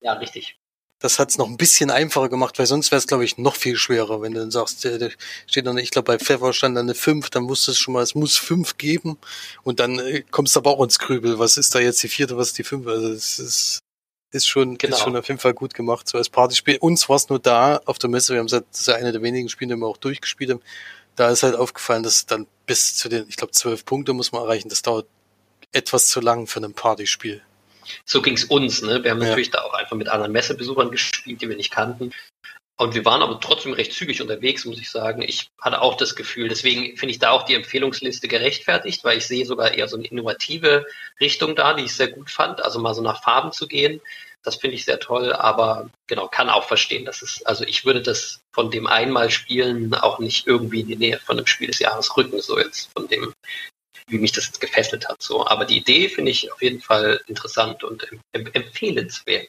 Ja, richtig. Das hat es noch ein bisschen einfacher gemacht, weil sonst wäre es, glaube ich, noch viel schwerer, wenn du dann sagst, der, der steht dann, ich glaube, bei Pfeffer stand dann eine 5, dann wusstest du schon mal, es muss 5 geben und dann äh, kommst du aber auch ins Grübel. Was ist da jetzt die vierte, was ist die 5? Also es ist, ist schon, genau. ist schon auf jeden Fall gut gemacht, so als Partyspiel. Uns war es nur da auf der Messe, wir haben seit, das ist ja eine der wenigen Spiele, die wir auch durchgespielt haben, da ist halt aufgefallen, dass dann bis zu den, ich glaube, zwölf Punkte muss man erreichen. Das dauert etwas zu lang für ein Partyspiel. So ging es uns. Ne? Wir haben ja. natürlich da auch einfach mit anderen Messebesuchern gespielt, die wir nicht kannten. Und wir waren aber trotzdem recht zügig unterwegs, muss ich sagen. Ich hatte auch das Gefühl, deswegen finde ich da auch die Empfehlungsliste gerechtfertigt, weil ich sehe sogar eher so eine innovative Richtung da, die ich sehr gut fand. Also mal so nach Farben zu gehen, das finde ich sehr toll, aber genau, kann auch verstehen, dass es, also ich würde das von dem einmal spielen auch nicht irgendwie in die Nähe von einem Spiel des Jahres rücken, so jetzt von dem, wie mich das jetzt gefesselt hat, so. Aber die Idee finde ich auf jeden Fall interessant und empfehlenswert.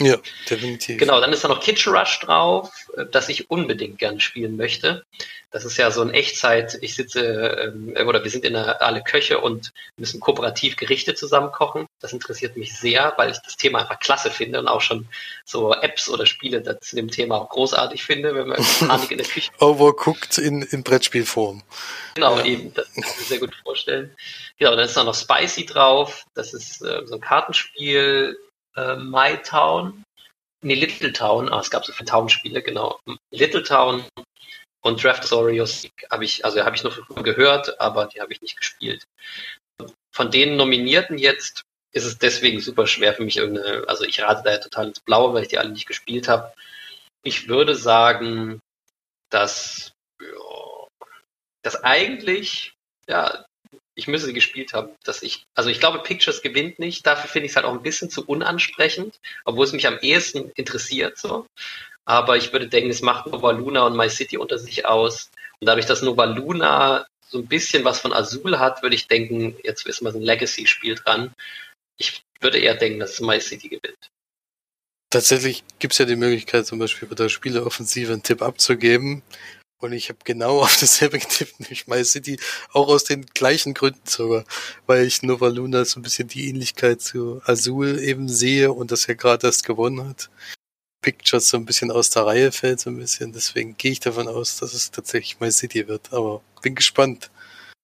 Ja, definitiv. Genau, dann ist da noch Kitchen Rush drauf, äh, das ich unbedingt gerne spielen möchte. Das ist ja so ein Echtzeit, ich sitze, ähm, oder wir sind in der, alle Köche und müssen kooperativ Gerichte zusammen kochen. Das interessiert mich sehr, weil ich das Thema einfach klasse finde und auch schon so Apps oder Spiele zu dem Thema auch großartig finde, wenn man Panik in der Küche. Overcooked in, in Brettspielform. Genau, ja. eben, das kann ich mir sehr gut vorstellen. Genau, dann ist da noch Spicy drauf. Das ist äh, so ein Kartenspiel, äh, My Town, nee, Little Town, ah, es gab so viele Town-Spiele, genau. Little Town und Draft Authorius habe ich, also habe ich nur gehört, aber die habe ich nicht gespielt. Von den Nominierten jetzt ist es deswegen super schwer für mich irgendeine, also ich rate da ja total ins Blaue, weil ich die alle nicht gespielt habe. Ich würde sagen, dass ja, dass eigentlich, ja, ich müsse sie gespielt haben. Dass ich, also ich glaube, Pictures gewinnt nicht. Dafür finde ich es halt auch ein bisschen zu unansprechend, obwohl es mich am ehesten interessiert. So. Aber ich würde denken, es macht Nova Luna und My City unter sich aus. Und dadurch, dass Nova Luna so ein bisschen was von Azul hat, würde ich denken, jetzt ist mal so ein Legacy-Spiel dran. Ich würde eher denken, dass My City gewinnt. Tatsächlich gibt es ja die Möglichkeit, zum Beispiel bei der Spieleoffensive einen Tipp abzugeben. Und ich habe genau auf dasselbe getippt, nämlich My City, auch aus den gleichen Gründen sogar, weil ich Nova Luna so ein bisschen die Ähnlichkeit zu Azul eben sehe und das ja gerade erst gewonnen hat. Pictures so ein bisschen aus der Reihe fällt, so ein bisschen. Deswegen gehe ich davon aus, dass es tatsächlich My City wird. Aber bin gespannt.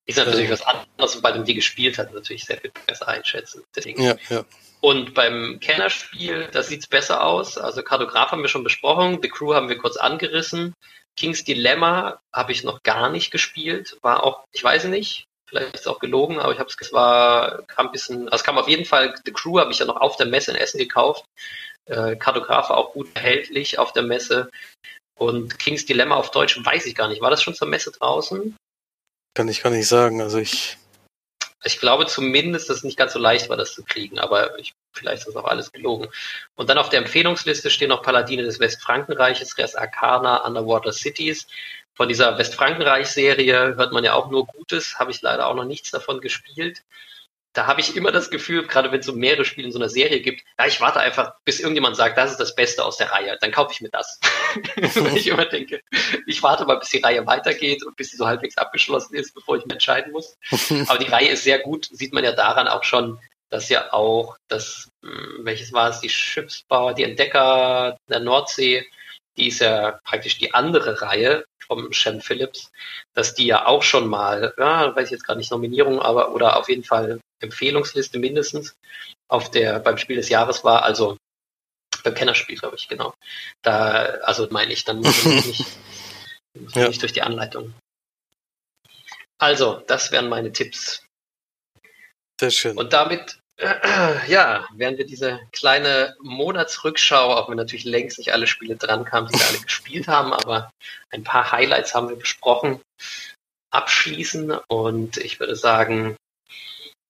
Ist natürlich äh, was anderes, bei dem die gespielt hat, natürlich sehr viel besser einschätzen. Deswegen. Ja, ja. Und beim Kennerspiel, da sieht's besser aus. Also Kartograf haben wir schon besprochen, The Crew haben wir kurz angerissen. King's Dilemma habe ich noch gar nicht gespielt. War auch, ich weiß nicht, vielleicht ist es auch gelogen, aber ich habe es, war, kam ein bisschen, also es kam auf jeden Fall, The Crew habe ich ja noch auf der Messe in Essen gekauft. Äh, Kartograf auch gut erhältlich auf der Messe. Und King's Dilemma auf Deutsch weiß ich gar nicht. War das schon zur Messe draußen? Kann ich gar nicht sagen. Also ich ich glaube zumindest, dass es nicht ganz so leicht war, das zu kriegen, aber ich, vielleicht ist das auch alles gelogen. Und dann auf der Empfehlungsliste stehen noch Paladine des Westfrankenreiches, Res Arcana, Underwater Cities. Von dieser Westfrankenreich-Serie hört man ja auch nur Gutes, habe ich leider auch noch nichts davon gespielt da habe ich immer das Gefühl, gerade wenn es so mehrere Spiele in so einer Serie gibt, ja, ich warte einfach, bis irgendjemand sagt, das ist das Beste aus der Reihe, dann kaufe ich mir das. Weil ich immer denke, ich warte mal, bis die Reihe weitergeht und bis sie so halbwegs abgeschlossen ist, bevor ich mich entscheiden muss. Aber die Reihe ist sehr gut, sieht man ja daran auch schon, dass ja auch das, hm, welches war es, die Schiffsbauer, die Entdecker der Nordsee, die ist ja praktisch die andere Reihe vom Shem Phillips, dass die ja auch schon mal, ja, weiß ich jetzt gerade nicht Nominierung, aber oder auf jeden Fall Empfehlungsliste mindestens auf der beim Spiel des Jahres war, also beim Kennerspiel, glaube ich, genau. Da, also meine ich, dann muss ich nicht, muss ja. nicht durch die Anleitung. Also, das wären meine Tipps. Sehr schön. Und damit ja, während wir diese kleine Monatsrückschau, auch wenn natürlich längst nicht alle Spiele dran kamen, die wir alle gespielt haben, aber ein paar Highlights haben wir besprochen, abschließen. Und ich würde sagen,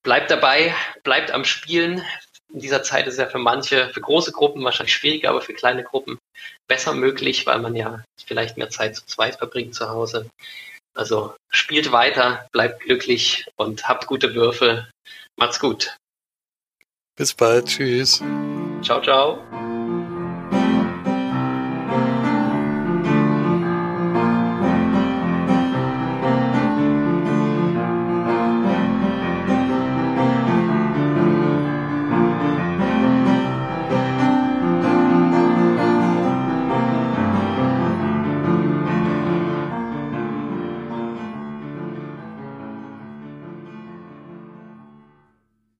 bleibt dabei, bleibt am Spielen. In dieser Zeit ist es ja für manche, für große Gruppen wahrscheinlich schwieriger, aber für kleine Gruppen besser möglich, weil man ja vielleicht mehr Zeit zu zweit verbringt zu Hause. Also spielt weiter, bleibt glücklich und habt gute Würfe. Macht's gut. Bis bald. Tschüss. Ciao, ciao.